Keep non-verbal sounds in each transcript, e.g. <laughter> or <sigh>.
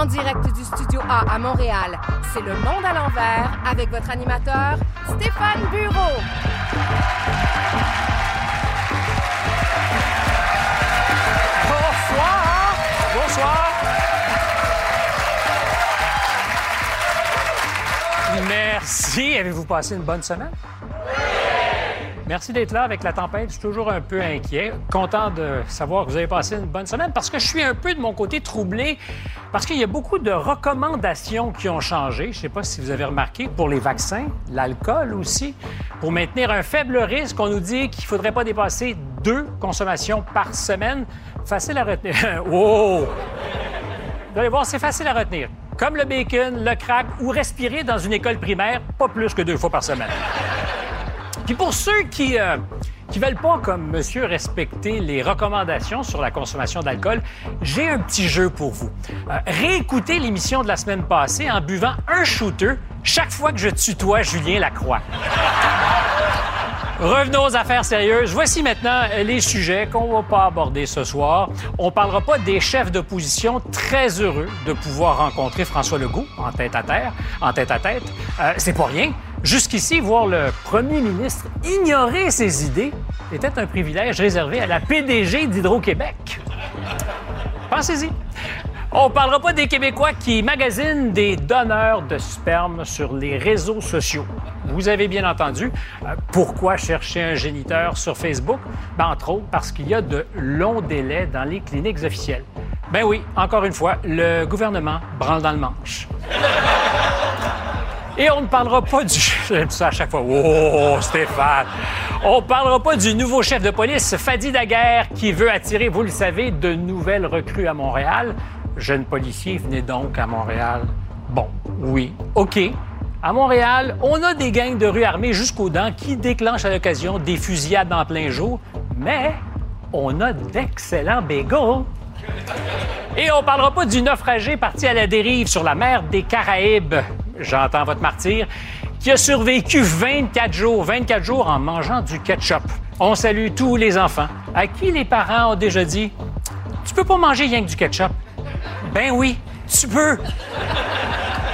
En direct du Studio A à Montréal, c'est Le Monde à l'envers avec votre animateur, Stéphane Bureau. Bonsoir! Bonsoir! Merci. Avez-vous passé une bonne semaine? Merci d'être là avec la tempête. Je suis toujours un peu inquiet. Content de savoir que vous avez passé une bonne semaine parce que je suis un peu de mon côté troublé parce qu'il y a beaucoup de recommandations qui ont changé. Je ne sais pas si vous avez remarqué pour les vaccins, l'alcool aussi. Pour maintenir un faible risque, on nous dit qu'il ne faudrait pas dépasser deux consommations par semaine. Facile à retenir. <laughs> oh! Vous allez voir, c'est facile à retenir. Comme le bacon, le crack ou respirer dans une école primaire, pas plus que deux fois par semaine. Puis pour ceux qui euh, qui veulent pas, comme monsieur, respecter les recommandations sur la consommation d'alcool, j'ai un petit jeu pour vous. Euh, réécoutez l'émission de la semaine passée en buvant un shooter chaque fois que je tutoie Julien Lacroix. Revenons aux affaires sérieuses. Voici maintenant les sujets qu'on va pas aborder ce soir. On parlera pas des chefs d'opposition très heureux de pouvoir rencontrer François Legault en tête à terre, en tête à tête. Euh, c'est pas rien. Jusqu'ici, voir le premier ministre ignorer ses idées était un privilège réservé à la PDG d'Hydro-Québec. Pensez-y. On parlera pas des Québécois qui magasinent des donneurs de sperme sur les réseaux sociaux. Vous avez bien entendu. Euh, pourquoi chercher un géniteur sur Facebook? Ben, entre autres, parce qu'il y a de longs délais dans les cliniques officielles. Ben oui, encore une fois, le gouvernement branle dans le manche. Et on ne parlera pas du. J'aime ça à chaque fois. Oh, Stéphane! On ne parlera pas du nouveau chef de police, Fadi Daguerre, qui veut attirer, vous le savez, de nouvelles recrues à Montréal. Jeune policier, venez donc à Montréal. Bon, oui, OK. À Montréal, on a des gangs de rue armés jusqu'aux dents qui déclenchent à l'occasion des fusillades en plein jour, mais on a d'excellents bagels. Et on parlera pas du naufragé parti à la dérive sur la mer des Caraïbes. J'entends votre martyr qui a survécu 24 jours, 24 jours en mangeant du ketchup. On salue tous les enfants à qui les parents ont déjà dit Tu peux pas manger rien que du ketchup. Ben oui, tu peux.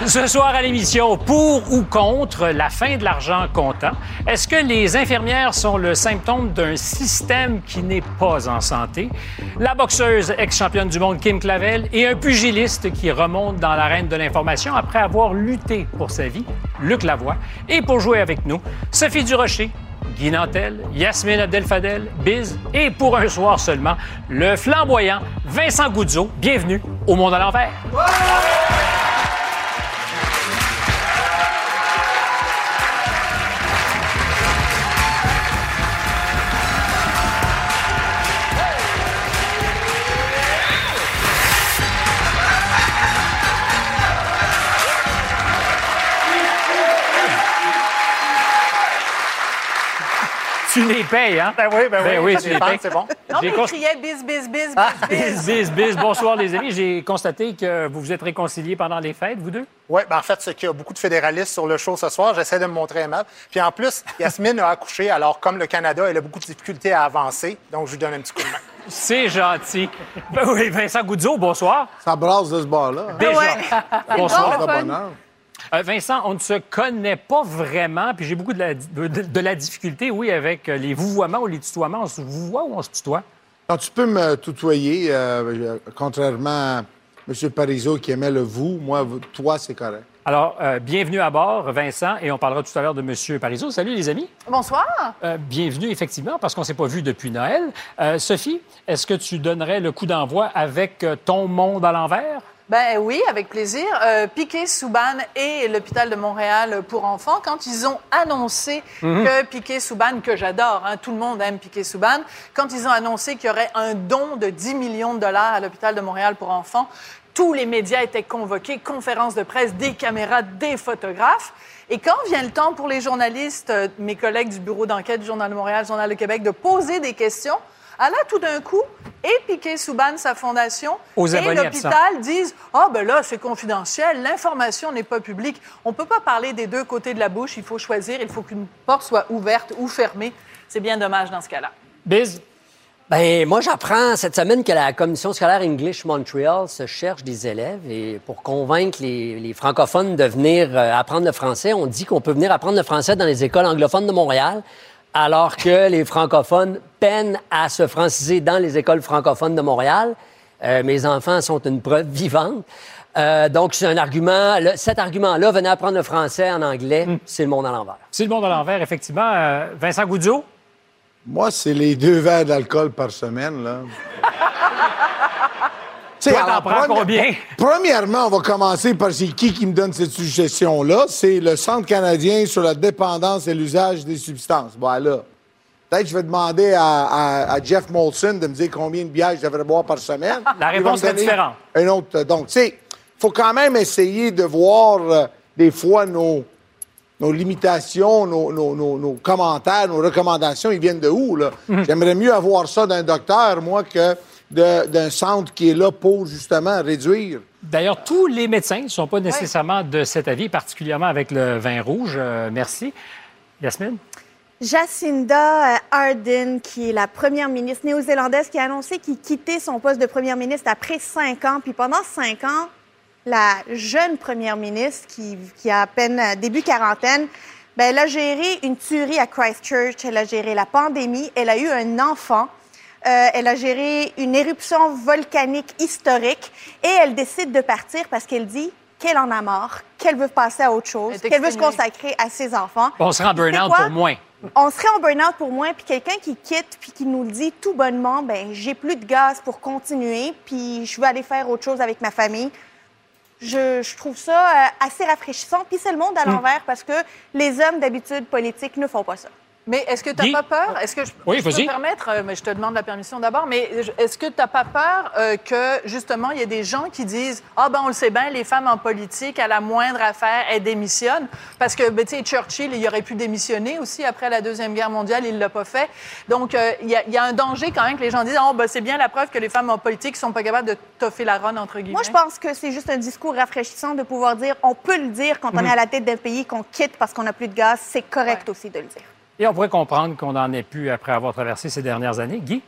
Ce soir à l'émission, pour ou contre la fin de l'argent comptant, est-ce que les infirmières sont le symptôme d'un système qui n'est pas en santé? La boxeuse ex-championne du monde Kim Clavel et un pugiliste qui remonte dans l'arène de l'information après avoir lutté pour sa vie, Luc Lavoie. Et pour jouer avec nous, Sophie Durocher, Guy Nantel, Yasmine Abdel-Fadel, Biz et pour un soir seulement, le flamboyant Vincent Goudzo. Bienvenue au Monde à l'envers. Tu les payes, hein? Ben oui, ben oui. Ben oui, tu les payes. c'est bon. Non, J'ai mais cons- il criait bis, bis, bis, Ah, bis, bis, <laughs> bis, bis. Bonsoir, les amis. J'ai constaté que vous vous êtes réconciliés pendant les fêtes, vous deux? Oui, ben en fait, c'est qu'il y a beaucoup de fédéralistes sur le show ce soir. J'essaie de me montrer aimable. Puis en plus, Yasmine a accouché, alors comme le Canada, elle a beaucoup de difficultés à avancer. Donc, je lui donne un petit coup de main. C'est gentil. Ben oui, Vincent Goudzo, bonsoir. Ça brasse de ce bord-là. hein? Déjà. Ouais. Bonsoir. de bonheur. Euh, Vincent, on ne se connaît pas vraiment, puis j'ai beaucoup de la, de, de la difficulté, oui, avec euh, les vouvoiements ou les tutoiements. On se vouvoie ou on se tutoie? Quand tu peux me tutoyer, euh, contrairement à M. Parizeau qui aimait le vous, moi, toi, c'est correct. Alors, euh, bienvenue à bord, Vincent, et on parlera tout à l'heure de M. Parizeau. Salut, les amis. Bonsoir. Euh, bienvenue, effectivement, parce qu'on ne s'est pas vu depuis Noël. Euh, Sophie, est-ce que tu donnerais le coup d'envoi avec ton monde à l'envers? Ben oui, avec plaisir. Euh, Piquet Souban et l'hôpital de Montréal pour enfants, quand ils ont annoncé que Piquet Souban, que j'adore, hein, tout le monde aime Piquet Souban, quand ils ont annoncé qu'il y aurait un don de 10 millions de dollars à l'hôpital de Montréal pour enfants, tous les médias étaient convoqués, conférences de presse, des caméras, des photographes. Et quand vient le temps pour les journalistes, euh, mes collègues du bureau d'enquête du Journal de Montréal, Journal de Québec, de poser des questions, ah là, tout d'un coup, et Piquet Souban, sa fondation, Aux et l'hôpital disent Ah, ben là, c'est confidentiel, l'information n'est pas publique. On ne peut pas parler des deux côtés de la bouche, il faut choisir, il faut qu'une porte soit ouverte ou fermée. C'est bien dommage dans ce cas-là. Biz? Ben moi, j'apprends cette semaine que la commission scolaire English Montreal se cherche des élèves et pour convaincre les, les francophones de venir euh, apprendre le français, on dit qu'on peut venir apprendre le français dans les écoles anglophones de Montréal, alors que les francophones peinent à se franciser dans les écoles francophones de Montréal. Euh, mes enfants sont une preuve vivante. Euh, donc, c'est un argument. le- cet argument-là, venez apprendre le français en anglais, c'est le monde à l'envers. C'est le monde à l'envers, effectivement. Euh, Vincent Goudzot? Moi, c'est les deux verres d'alcool par semaine, là. <laughs> Toi, t'en prends combien? Premièrement, on va commencer par c'est qui qui me donne cette suggestion-là. C'est le Centre canadien sur la dépendance et l'usage des substances. Bon, là, peut-être que je vais demander à, à- à Jeff Molson de me dire combien de bières je devrais boire par semaine. La réponse est différente. Un autre. Donc, tu sais, il faut quand même essayer de voir euh, des fois nos, nos limitations, nos, nos- nos- nos commentaires, nos recommandations, ils viennent de où, là? Mhm. J'aimerais mieux avoir ça d'un docteur, moi, que d'un centre qui est là pour, justement, réduire. D'ailleurs, tous les médecins ne sont pas nécessairement de cet avis, particulièrement avec le vin rouge. Euh, merci. Yasmine? Jacinda euh, Ardern, qui est la première ministre néo-zélandaise, qui a annoncé qu'il quittait son poste de première ministre après cinq ans. Puis pendant cinq ans, la jeune première ministre, qui, qui a à peine euh, début quarantaine, ben, elle a géré une tuerie à Christchurch, elle a géré la pandémie, elle a eu un enfant. Euh, elle a géré une éruption volcanique historique et elle décide de partir parce qu'elle dit qu'elle en a marre, qu'elle veut passer à autre chose, qu'elle veut se consacrer à ses enfants. On sera en burn-out pour moins. On serait en burn-out pour moins, puis quelqu'un qui quitte, puis qui nous le dit tout bonnement, ben j'ai plus de gaz pour continuer, puis je veux aller faire autre chose avec ma famille. Je, je trouve ça euh, assez rafraîchissant, puis c'est le monde à Hmm. l'envers parce que les hommes d'habitude politiques ne font pas ça. Mais est-ce que tu n'as Guy? pas peur? Est-ce que je, Oui, je peux vas-y. me permettre? euh, Mais je te demande la permission d'abord. Mais est-ce que tu n'as pas peur euh, que, justement, il y ait des gens qui disent Ah, ben, on le sait bien, les femmes en politique, à la moindre affaire, elles démissionnent? Parce que, ben, tu sais, Churchill, il aurait pu démissionner aussi après la Deuxième Guerre mondiale, il ne l'a pas fait. Donc, euh, il y, a- il y a un danger quand même que les gens disent Oh, ben, c'est bien la preuve que les femmes en politique ne sont pas capables de toffer la ronde, entre guillemets. Moi, je pense que c'est juste un discours rafraîchissant de pouvoir dire, on peut le dire quand on est à la tête d'un pays, qu'on quitte parce qu'on n'a plus de gaz. C'est correct Ouais. aussi de le dire. Et on pourrait comprendre qu'on n'en ait plus après avoir traversé ces dernières années. Guy?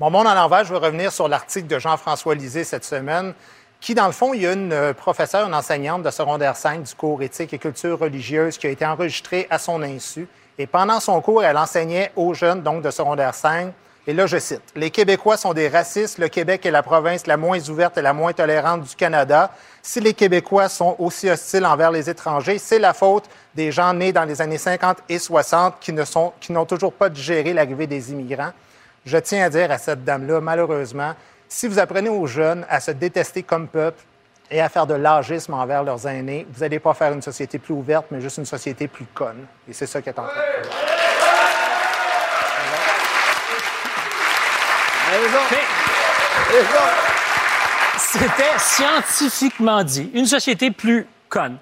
Mon monde à l'envers, je veux revenir sur l'article de Jean-François Lisée cette semaine, qui, dans le fond, il y a une euh, professeure, une enseignante de secondaire 5 du cours éthique et culture religieuse qui a été enregistrée à son insu. Et pendant son cours, elle enseignait aux jeunes, donc de secondaire 5. Et là, je cite, Les Québécois sont des racistes. Le Québec est la province la moins ouverte et la moins tolérante du Canada. Si les Québécois sont aussi hostiles envers les étrangers, c'est la faute des gens nés dans les années 50 et 60 qui ne sont, qui n'ont toujours pas digéré l'arrivée des immigrants. Je tiens à dire à cette dame-là, malheureusement, si vous apprenez aux jeunes à se détester comme peuple et à faire de l'âgisme envers leurs aînés, vous n'allez pas faire une société plus ouverte, mais juste une société plus conne. Et c'est ça qui est en train de faire. C'était scientifiquement dit. Une société plus conne.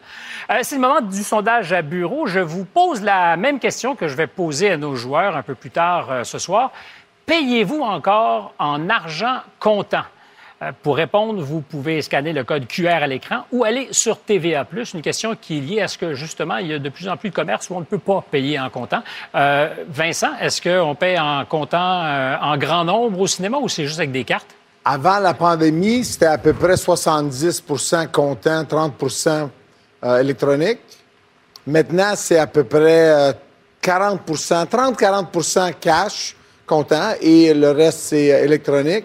Euh, c'est le moment du sondage à bureau. Je vous pose la même question que je vais poser à nos joueurs un peu plus tard euh, ce soir. Payez-vous encore en argent comptant? Euh, pour répondre, vous pouvez scanner le code QR à l'écran ou aller sur TVA+. Une question qui est liée à ce que, justement, il y a de plus en plus de commerces où on ne peut pas payer en comptant. Euh, Vincent, est-ce qu'on paye en comptant euh, en grand nombre au cinéma ou c'est juste avec des cartes? Avant la pandémie, c'était à peu près 70% comptant, 30% euh, électronique. Maintenant, c'est à peu près euh, 40 30-40% cash comptant et le reste, c'est électronique.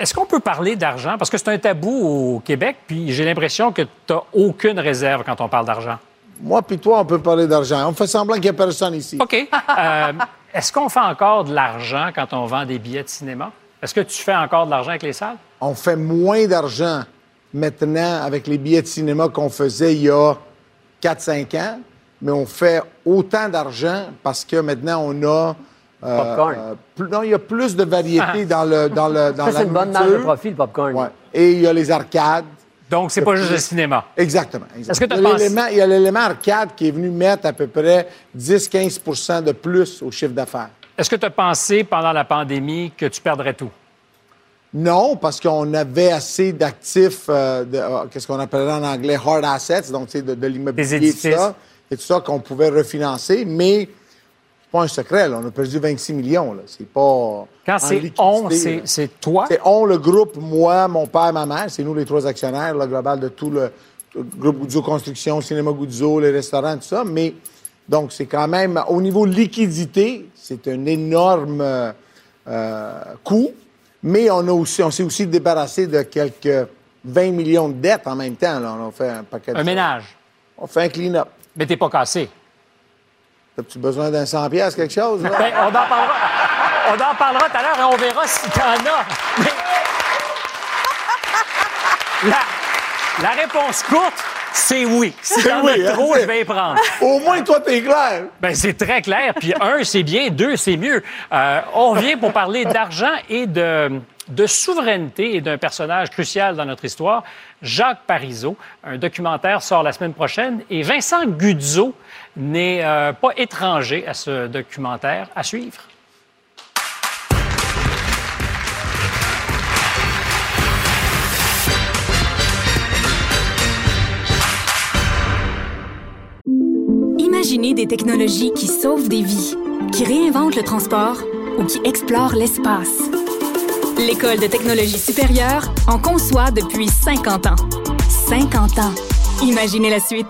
Est-ce qu'on peut parler d'argent? Parce que c'est un tabou au Québec, puis j'ai l'impression que tu n'as aucune réserve quand on parle d'argent. Moi puis toi, on peut parler d'argent. On fait semblant qu'il n'y a personne ici. OK. Euh, Est-ce qu'on fait encore de l'argent quand on vend des billets de cinéma? Est-ce que tu fais encore de l'argent avec les salles? On fait moins d'argent maintenant avec les billets de cinéma qu'on faisait il y a 4-5 ans, mais on fait autant d'argent parce que maintenant, on a... euh, Popcorn. euh, plus- non, il y a plus de variété dans, le, dans, le, dans Ça, c'est une bonne marge de nourriture. profit, le popcorn. Ouais. Et il y a les arcades. Donc, c'est pas juste le cinéma. Exactement. exactement. Est-ce que t'as il, y a pensé- l'élément- il y a l'élément arcade qui est venu mettre à peu près 10-15 de plus au chiffre d'affaires. Est-ce que tu as pensé pendant la pandémie que tu perdrais tout? Non, parce qu'on avait assez d'actifs, euh, de- euh, qu'est-ce qu'on appellerait en anglais hard assets, donc tu de, de Des l'immobilier, édifices. tout ça, et tout ça qu'on pouvait refinancer. Mais pas un secret, là. On a perdu 26 millions, là. C'est pas. Quand en c'est liquidité, on, c'est toi? C'est on, le groupe, moi, mon père, ma mère. C'est nous les trois actionnaires, le global de tout le, tout le groupe Guzzo Construction, Cinéma Guzzo, les restaurants, tout ça. Mais donc, c'est quand même, au niveau liquidité, c'est un énorme euh, euh, coût. Mais on, a aussi, on s'est aussi débarrassé de quelques 20 millions de dettes en même temps. Là. On a fait un paquet de Un choses. ménage. On fait un clean-up. Mais t'es pas cassé. As-tu besoin d'un 100 pièces quelque chose? Là? Ben, on en parlera. On en parlera tout à l'heure et on verra si t'en as. Mais- La, la réponse courte, c'est oui. Si t'en Oui, as trop, hein, je vais y prendre. <laughs> Au moins, toi, t'es clair. Ben, c'est très clair. Puis un, c'est bien. Deux, c'est mieux. Euh, on revient pour parler d'argent et de, de souveraineté et d'un personnage crucial dans notre histoire, Jacques Parizeau. Un documentaire sort la semaine prochaine et Vincent Guzzo n'est euh, pas étranger à ce documentaire. À suivre. Imaginez des technologies qui sauvent des vies, qui réinventent le transport ou qui explorent l'espace. L'École de technologie supérieure en conçoit depuis 50 ans. 50 ans. Imaginez la suite.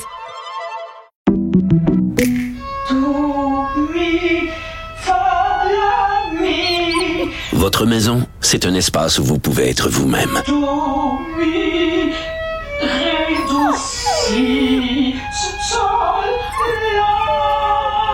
Votre maison, c'est un espace où vous pouvez être vous-même.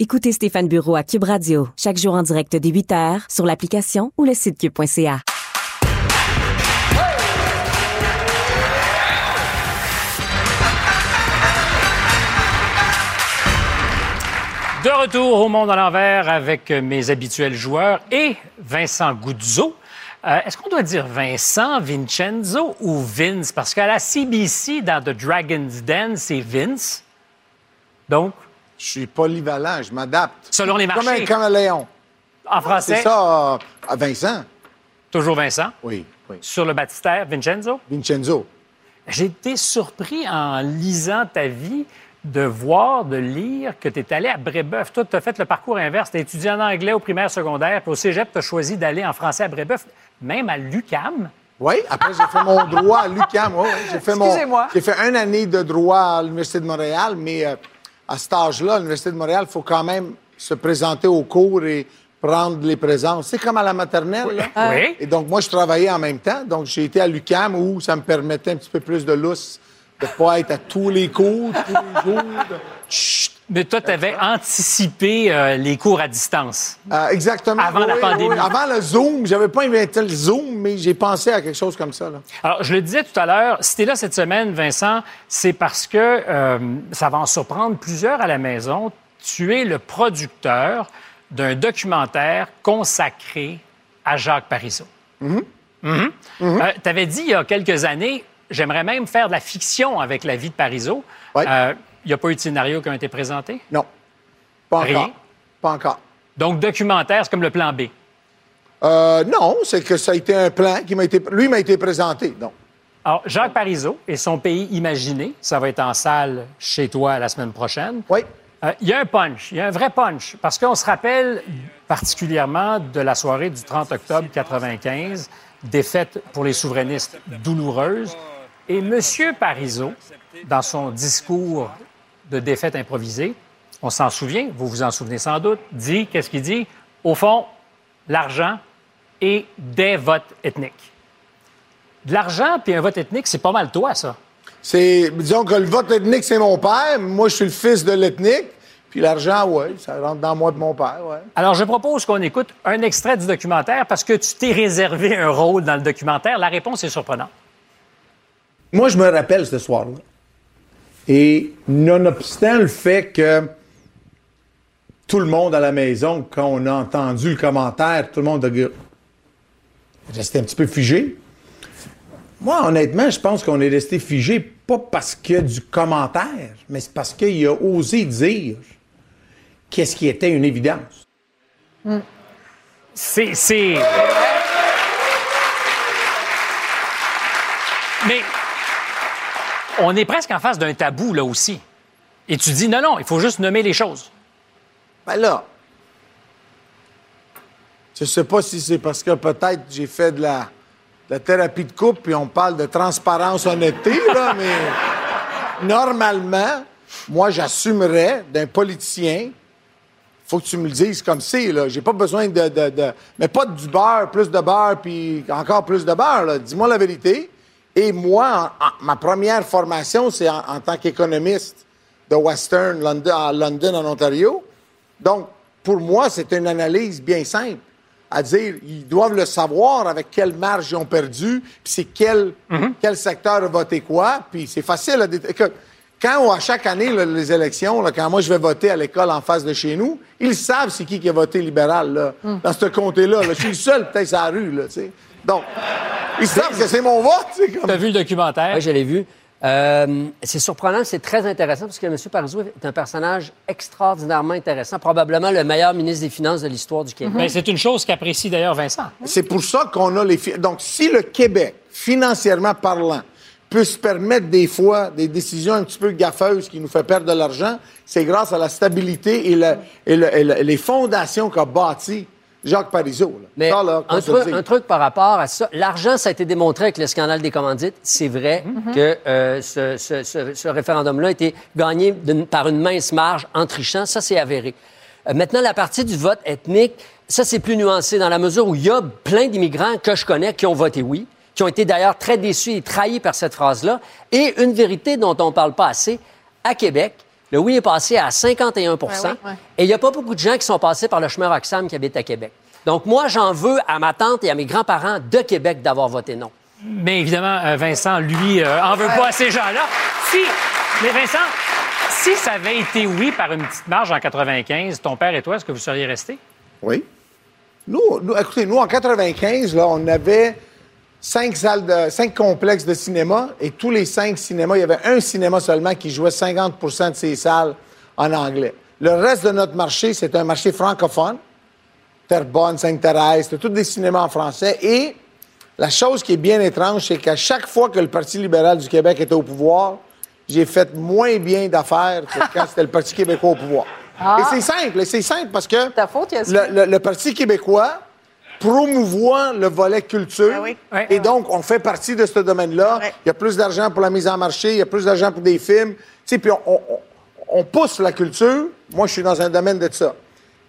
Écoutez Stéphane Bureau à Cube Radio, chaque jour en direct dès 8h sur l'application ou le site cube.ca. De retour au monde à l'envers avec mes habituels joueurs et Vincent Guzzo. Euh, Est-ce qu'on doit dire Vincent, Vincenzo ou Vince? Parce qu'à la CBC, dans The Dragon's Den, c'est Vince. Donc, Je suis polyvalent, je m'adapte. Selon les Comme un marchés. caméléon. en français, C'est ça, euh, à Vincent? toujours Vincent? Oui, oui. Sur le baptistère, Vincenzo? Vincenzo. J'ai été surpris en lisant ta vie de voir, de lire que tu es allé à Brébeuf. Toi, tu as fait le parcours inverse. Tu as étudié en anglais au primaire, secondaire, puis au cégep, tu as choisi d'aller en français à Brébeuf, même à l'UCAM? Oui, après, j'ai fait mon droit à l'UQAM. Oui, oui. J'ai fait mon- Excusez-moi. J'ai fait une année de droit à l'Université de Montréal, mais euh, à cet âge-là, à l'Université de Montréal, il faut quand même se présenter au cours et prendre les présences. C'est comme à la maternelle. là. Oui. Et donc, moi, je travaillais en même temps. Donc, j'ai été à l'UQAM où ça me permettait un petit peu plus de lousse, de ne pas être à tous les cours, tous les jours. de- Chut! Mais toi, tu avais anticipé euh, les cours à distance. Euh, exactement. Avant la Oui, pandémie. oui. Avant le Zoom. J'avais pas inventé le Zoom, mais j'ai pensé à quelque chose comme ça. Là. Alors, je le disais tout à l'heure, si tu es là cette semaine, Vincent, c'est parce que euh, ça va en surprendre plusieurs à la maison. Tu es le producteur d'un documentaire consacré à Jacques Parizeau. tu avais dit il y a quelques années, j'aimerais même faire de la fiction avec la vie de Parizeau. Ouais. Il n'y a pas eu de scénario qui a été présenté? Non. Pas Rien? encore. Pas encore. Donc, documentaire, c'est comme le plan B? Euh, non, c'est que ça a été un plan qui m'a été. Lui m'a été présenté. Donc. Alors, Jacques Parizeau et son pays imaginé, ça va être en salle chez toi la semaine prochaine. Oui. Euh, Il y a un punch, il y a un vrai punch, parce qu'on se rappelle particulièrement de la soirée du 30 octobre 95, défaite pour les souverainistes douloureuse. Et M. Parizeau, dans son discours de défaite improvisée, on s'en souvient, vous vous en souvenez sans doute, dit, qu'est-ce qu'il dit? Au fond, l'argent et des votes ethniques. De l'argent puis un vote ethnique, c'est pas mal toi, ça. C'est, disons que le vote ethnique, c'est mon père. Moi, je suis le fils de l'ethnique. Puis l'argent, oui, ça rentre dans moi de mon père, ouais. Alors, je propose qu'on écoute un extrait du documentaire parce que tu t'es réservé un rôle dans le documentaire. La réponse est surprenante. Moi, je me rappelle ce soir-là. Et nonobstant le fait que tout le monde à la maison, quand on a entendu le commentaire, tout le monde a resté un petit peu figé. Moi, honnêtement, je pense qu'on est resté figé pas parce qu'il y a du commentaire, mais c'est parce qu'il a osé dire qu'est-ce qui était une évidence. C'est. c'est- Mais on est presque en face d'un tabou, là aussi. Et tu dis, non, non, il faut juste nommer les choses. Ben là, je sais pas si c'est parce que peut-être j'ai fait de la, de la thérapie de couple puis on parle de transparence, honnêteté, là, <laughs> mais normalement, moi, j'assumerais d'un politicien. Faut que tu me le dises comme c'est, là. J'ai pas besoin de, de- de- Mais pas du beurre, plus de beurre, puis encore plus de beurre, là. Dis-moi la vérité. Et moi, en- en- ma première formation, c'est en, en tant qu'économiste de Western London, à London, en Ontario. Donc, pour moi, c'est une analyse bien simple. À dire, ils doivent le savoir avec quelle marge ils ont perdu, puis c'est quel, quel secteur a voté quoi, puis c'est facile à dé- que- Quand, à chaque année, là, les élections, là, quand moi je vais voter à l'école en face de chez nous, ils savent c'est qui qui a voté libéral, là, dans ce comté-là. là. Je suis le seul, peut-être, sur la rue, là, tu sais. Donc, ils savent que c'est mon vote, tu sais, comme- Tu as vu le documentaire? Oui, je l'ai vu. Euh, c'est surprenant, c'est très intéressant parce que M. Parizeau est un personnage extraordinairement intéressant, probablement le meilleur ministre des Finances de l'histoire du Québec. Ben, c'est une chose qu'apprécie d'ailleurs Vincent. C'est pour ça qu'on a les. Donc, si le Québec, financièrement parlant, peut se permettre des fois des décisions un petit peu gaffeuses qui nous fait perdre de l'argent, c'est grâce à la stabilité et, le- et le- et le- les fondations qu'a bâti Jacques Parizeau. là. Mais Ça, là, qu'on un, truc, dise. un truc par rapport à ça, l'argent, ça a été démontré avec le scandale des commandites. C'est vrai que euh, ce, ce- ce- ce référendum-là a été gagné par une mince marge en trichant. Ça, c'est avéré. Euh, maintenant, la partie du vote ethnique, ça, c'est plus nuancé dans la mesure où il y a plein d'immigrants que je connais qui ont voté oui, qui ont été d'ailleurs très déçus et trahis par cette phrase-là. Et une vérité dont on ne parle pas assez, à Québec, le oui est passé à 51 Ouais, ouais, ouais. et il n'y a pas beaucoup de gens qui sont passés par le chemin Roxham qui habitent à Québec. Donc, moi, j'en veux à ma tante et à mes grands-parents de Québec d'avoir voté non. Mais évidemment, euh, Vincent, lui, euh, en veut pas à ces gens-là. Si, mais Vincent, si ça avait été oui par une petite marge en 95, ton père et toi, est-ce que vous seriez restés? Oui. Nous, nous, écoutez, nous, en 95, là, on avait cinq salles de, cinq complexes de cinéma et tous les cinq cinémas, il y avait un cinéma seulement qui jouait 50% de ses salles en anglais. Le reste de notre marché, c'est un marché francophone. Terrebonne, Sainte-Thérèse, tous des cinémas en français. Et la chose qui est bien étrange, c'est qu'à chaque fois que le Parti libéral du Québec était au pouvoir, j'ai fait moins bien d'affaires que quand c'était le Parti québécois au pouvoir. Et c'est simple, et c'est simple parce que Ta faute, Yasmine. le, le- le Parti québécois promouvoit le volet culture. Ah oui. Et donc, on fait partie de ce domaine-là. Ouais. Il y a plus d'argent pour la mise en marché, il y a plus d'argent pour des films. Tu sais, puis on, on- on- on pousse la culture. Moi, je suis dans un domaine de ça.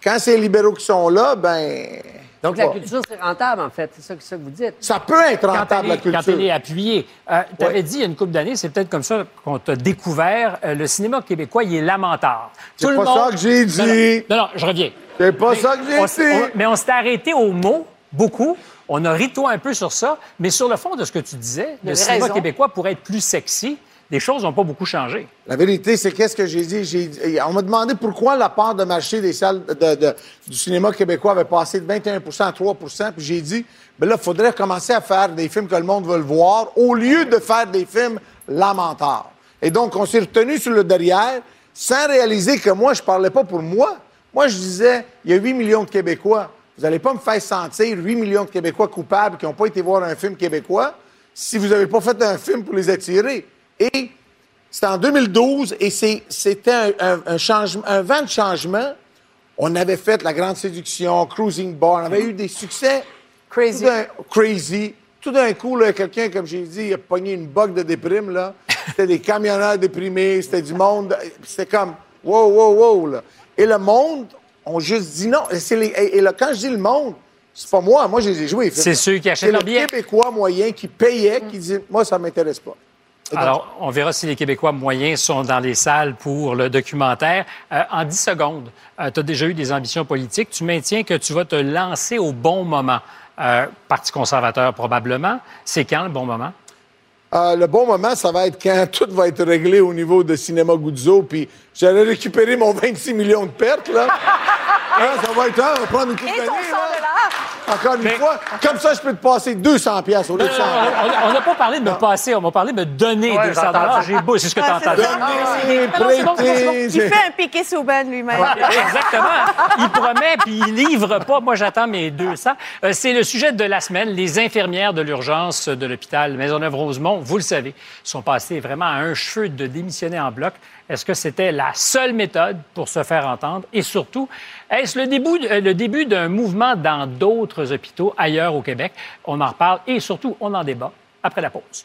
Quand c'est les libéraux qui sont là, ben. Donc, la bon, culture, c'est rentable, en fait. C'est ça, que- ça que vous dites. Ça peut être rentable, la est, quand culture. elle est appuyée. Euh, tu avais Ouais. dit il y a une couple d'années, c'est peut-être comme ça qu'on t'a découvert, euh, le cinéma québécois, il est lamentard. C'est Tout le pas monde- ça que j'ai Non, non, dit. Non, non, je reviens. C'est pas Mais ça que j'ai dit. on- mais on s'est arrêté au mot, beaucoup. On a ri toi un peu sur ça, mais sur le fond de ce que tu disais, le cinéma raison. québécois pourrait être plus sexy. Les choses n'ont pas beaucoup changé. La vérité, c'est qu'est-ce que j'ai dit? On m'a demandé pourquoi la part de marché des salles du cinéma québécois avait passé de 21% à 3% Puis j'ai dit, ben là, il faudrait commencer à faire des films que le monde veut voir au lieu de faire des films lamentables. Et donc, on s'est retenu sur le derrière sans réaliser que moi, je parlais pas pour moi. Moi, je disais, il y a 8 millions de Québécois. Vous n'allez pas me faire sentir 8 millions de Québécois coupables qui n'ont pas été voir un film québécois si vous n'avez pas fait un film pour les attirer. Et c'était en 2012 et c'est- c'était un, un- un changement, un vent de changement. On avait fait La Grande Séduction, Cruising Bar, on avait eu des succès. Crazy. Tout d'un- crazy. Tout d'un coup, là, quelqu'un, comme j'ai dit, il a pogné une bug de déprime. là. C'était des camionneurs déprimés, c'était du monde. C'était comme wow, wow, wow. Là. Et le monde, on juste dit non. Et, c'est les- et- et là, quand je dis le monde, c'est pas moi. Moi, je les ai joués. C'est ceux qui achètent C'est leurs le billets. Québécois moyen qui payait, qui disait Moi, ça m'intéresse pas. Alors, on verra si les Québécois moyens sont dans les salles pour le documentaire. Euh, en 10 secondes, tu as déjà eu des ambitions politiques. Tu maintiens que tu vas te lancer au bon moment. Euh, Parti conservateur, probablement. C'est quand le bon moment? Euh, le bon moment, ça va être quand <laughs> tout va être réglé au niveau de Cinéma Guzzo, puis j'allais récupérer mon 26 millions de pertes, là. <laughs> Hein, ça va être un, on va prendre une coupe Et ton d'année, 100 là. dollars. Encore une Mais- fois. Comme ça, je peux te passer 200 pièces au lieu de 100 On- n'a pas parlé de me passer, on m'a parlé de me donner Ouais, 200 j'ai beau, c'est ce que Ah. Donner, Ah, bon, Il fait un piqué Souban lui-même. Exactement. Il promet, puis il livre pas. Moi, j'attends mes 200. Euh, c'est le sujet de la semaine. Les infirmières de l'urgence de l'hôpital Maisonneuve-Rosemont, vous le savez, sont passées vraiment à un cheveu de démissionner en bloc. Est-ce que c'était la seule méthode pour se faire entendre? Et surtout, est-ce le début, euh, le début d'un mouvement dans d'autres hôpitaux ailleurs au Québec? On en reparle et surtout, on en débat après la pause.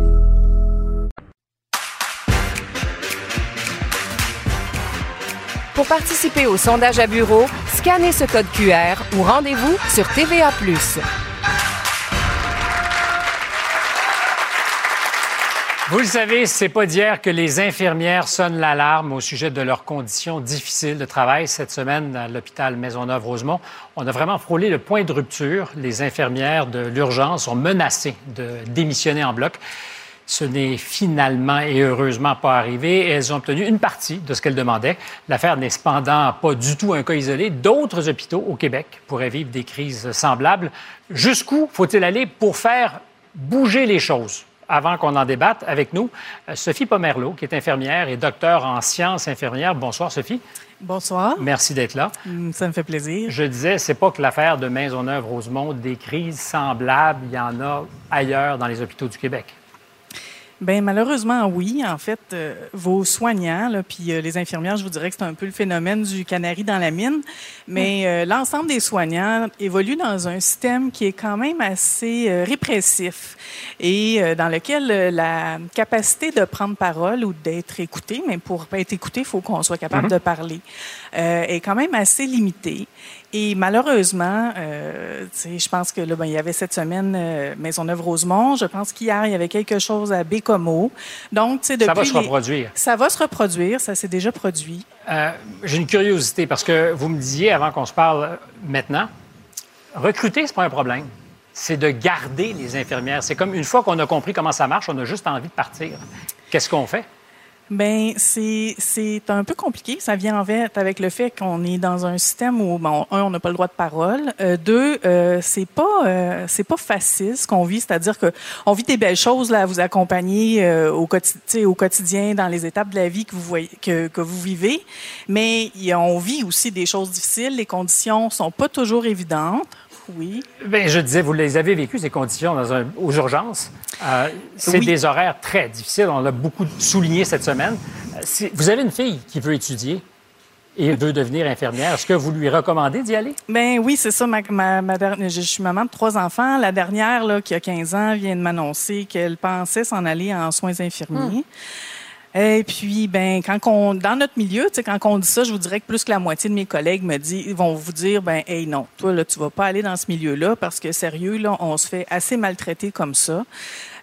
Pour participer au sondage à bureau, scannez ce code QR ou rendez-vous sur TVA. Vous le savez, c'est pas d'hier que les infirmières sonnent l'alarme au sujet de leurs conditions difficiles de travail. Cette semaine, à l'hôpital Maisonneuve-Rosemont, on a vraiment frôlé le point de rupture. Les infirmières de l'urgence sont menacées de démissionner en bloc. Ce n'est finalement et heureusement pas arrivé. Elles ont obtenu une partie de ce qu'elles demandaient. L'affaire n'est cependant pas du tout un cas isolé. D'autres hôpitaux au Québec pourraient vivre des crises semblables. Jusqu'où faut-il aller pour faire bouger les choses? Avant qu'on en débatte avec nous, euh, Sophie Pomerleau, qui est infirmière et docteur en sciences infirmières. Bonsoir, Sophie. Bonsoir. Merci d'être là. Mm, Ça me fait plaisir. Je disais, c'est pas que l'affaire de Maisonneuve-Rosemont, des crises semblables, il y en a ailleurs dans les hôpitaux du Québec. Ben malheureusement oui. En fait, euh, vos soignants, là, puis euh, les infirmières, je vous dirais que c'est un peu le phénomène du canari dans la mine. Mais euh, l'ensemble des soignants évolue dans un système qui est quand même assez répressif et dans lequel la capacité de prendre parole ou d'être écouté, mais pour être écouté, il faut qu'on soit capable Mhm. de parler, est quand même assez limitée. Et malheureusement, euh, je pense que là, ben, il y avait cette semaine euh, Maisonneuve-Rosemont. Je pense qu'hier, il y avait quelque chose à Bécomo. Donc, depuis Ça va se les- reproduire. Ça va se reproduire. Ça s'est déjà produit. Euh, J'ai une curiosité parce que vous me disiez avant qu'on se parle maintenant, recruter, c'est pas un problème. C'est de garder les infirmières. C'est comme une fois qu'on a compris comment ça marche, on a juste envie de partir. Qu'est-ce qu'on fait? Ben c'est c'est un peu compliqué. Ça vient en fait avec le fait qu'on est dans un système où bon, un on n'a pas le droit de parole, euh, deux euh, c'est pas euh, c'est pas facile ce qu'on vit, c'est-à-dire que on vit des belles choses là, à vous accompagner euh, au quotidien au quotidien dans les étapes de la vie que vous voyez que, que vous vivez, mais on vit aussi des choses difficiles. Les conditions sont pas toujours évidentes. Oui. Bien, je disais, vous les avez vécues, ces conditions, dans un- aux urgences. Euh, c'est Oui. des horaires très difficiles. On l'a beaucoup souligné cette semaine. Euh, vous avez une fille qui veut étudier et veut devenir infirmière. Est-ce que vous lui recommandez d'y aller? Ben oui, c'est ça. Ma, ma, ma je suis maman de trois enfants. La dernière, là, qui a 15 ans, vient de m'annoncer qu'elle pensait s'en aller en soins infirmiers. Et puis, ben, quand on, dans notre milieu, tu sais, quand on dit ça, je vous dirais que plus que la moitié de mes collègues me dit, ils vont vous dire, ben, hey, non, toi, là, tu vas pas aller dans ce milieu-là parce que sérieux, là, on se fait assez maltraiter comme ça.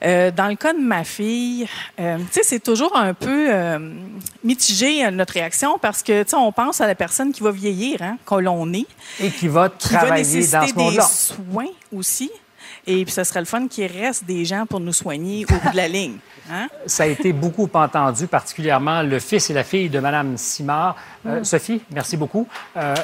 Euh, dans le cas de ma fille, euh, tu sais, c'est toujours un peu euh, mitigé euh, notre réaction parce que, tu sais, on pense à la personne qui va vieillir, hein, qu'on l'on est. Et qui va Qui va travailler nécessiter dans ce monde-là. des soins aussi. Et puis, ce serait le fun qu'il reste des gens pour nous soigner au bout de la <laughs> ligne. Hein? Ça a été beaucoup entendu, particulièrement le fils et la fille de Mme Simard. Euh, Mm. Sophie, merci beaucoup. Euh,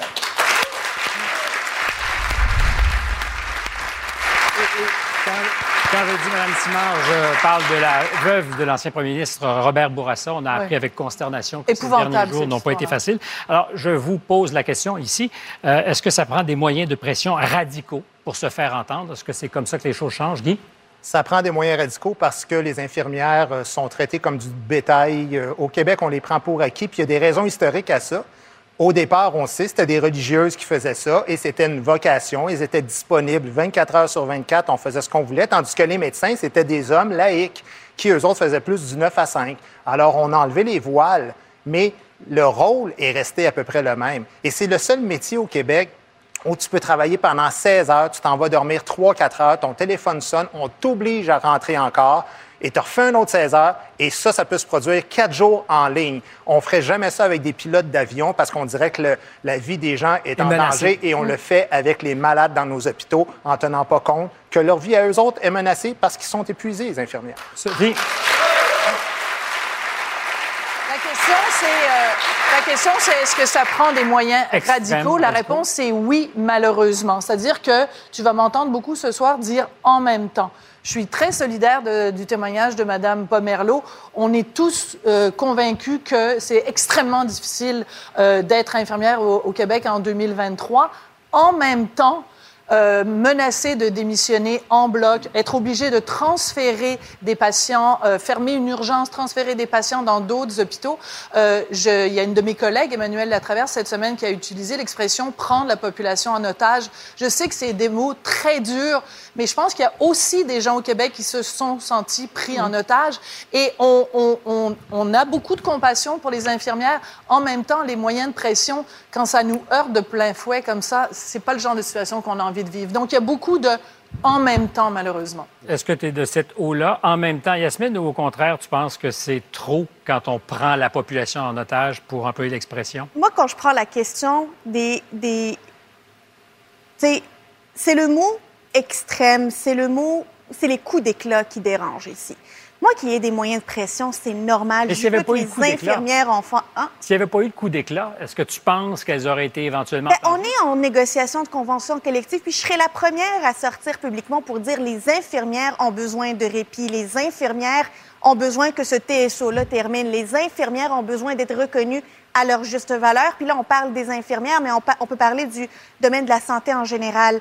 Je dis Mme Simard, je parle de la veuve de l'ancien premier ministre Robert Bourassa. On a appris avec consternation que ces derniers jours n'ont pas été faciles. Alors, je vous pose la question ici. Est-ce que ça prend des moyens de pression radicaux pour se faire entendre? Est-ce que c'est comme ça que les choses changent, Guy? Ça prend des moyens radicaux parce que les infirmières sont traitées comme du bétail. Au Québec, on les prend pour acquis, puis il y a des raisons historiques à ça. Au départ, on sait, c'était des religieuses qui faisaient ça et c'était une vocation. Ils étaient disponibles 24 heures sur 24. On faisait ce qu'on voulait, tandis que les médecins, c'était des hommes laïcs qui, eux autres, faisaient plus du 9 à 5. Alors, on a enlevé les voiles, mais le rôle est resté à peu près le même. Et c'est le seul métier au Québec où tu peux travailler pendant 16 heures, tu t'en vas dormir 3-4 heures, ton téléphone sonne, on t'oblige à rentrer encore et tu refais un autre 16 heures, et ça, ça peut se produire quatre jours en ligne. On ferait jamais ça avec des pilotes d'avion parce qu'on dirait que le- la vie des gens est en menacée. danger et on le fait avec les malades dans nos hôpitaux en tenant pas compte que leur vie à eux autres est menacée parce qu'ils sont épuisés, les infirmières. Sophie? La question, c'est euh, la question, c'est est-ce que ça prend des moyens radicaux? La réponse, c'est oui, malheureusement. C'est-à-dire que tu vas m'entendre beaucoup ce soir dire en même temps. Je suis très solidaire du témoignage de Mme Pomerleau. On est tous euh, convaincus que c'est extrêmement difficile euh, d'être infirmière au, au Québec en 2023. En même temps, euh, menacer de démissionner en bloc, être obligé de transférer des patients, euh, fermer une urgence, transférer des patients dans d'autres hôpitaux. Euh, je- il y a une de mes collègues, Emmanuel Latraverse, cette semaine, qui a utilisé l'expression prendre la population en otage. Je sais que c'est des mots très durs, mais je pense qu'il y a aussi des gens au Québec qui se sont sentis pris en otage. Et on, on- on- on a beaucoup de compassion pour les infirmières. En même temps, les moyens de pression, quand ça nous heurte de plein fouet comme ça, c'est pas le genre de situation qu'on a envie de vivre. Donc, il y a beaucoup de en même temps, malheureusement. Est-ce que tu es de cette eau-là? En même temps, Yasmine, ou au contraire, tu penses que c'est trop quand on prend la population en otage, pour employer l'expression? Moi, quand je prends la question des. des tu sais, c'est le mot extrême, c'est le mot. C'est les coups d'éclat qui dérangent ici. Moi, qu'il y ait des moyens de pression, c'est normal. Je s'il y avait veux que pas eu de coup les d'éclat? infirmières enfants. Hein? S'il n'y avait pas eu de coup d'éclat, est-ce que tu penses qu'elles auraient été éventuellement... Ben, on est en négociation de convention collective, puis je serai la première à sortir publiquement pour dire les infirmières ont besoin de répit, les infirmières ont besoin que ce TSO-là termine, les infirmières ont besoin d'être reconnues à leur juste valeur. Puis là, on parle des infirmières, mais on peut parler du domaine de la santé en général.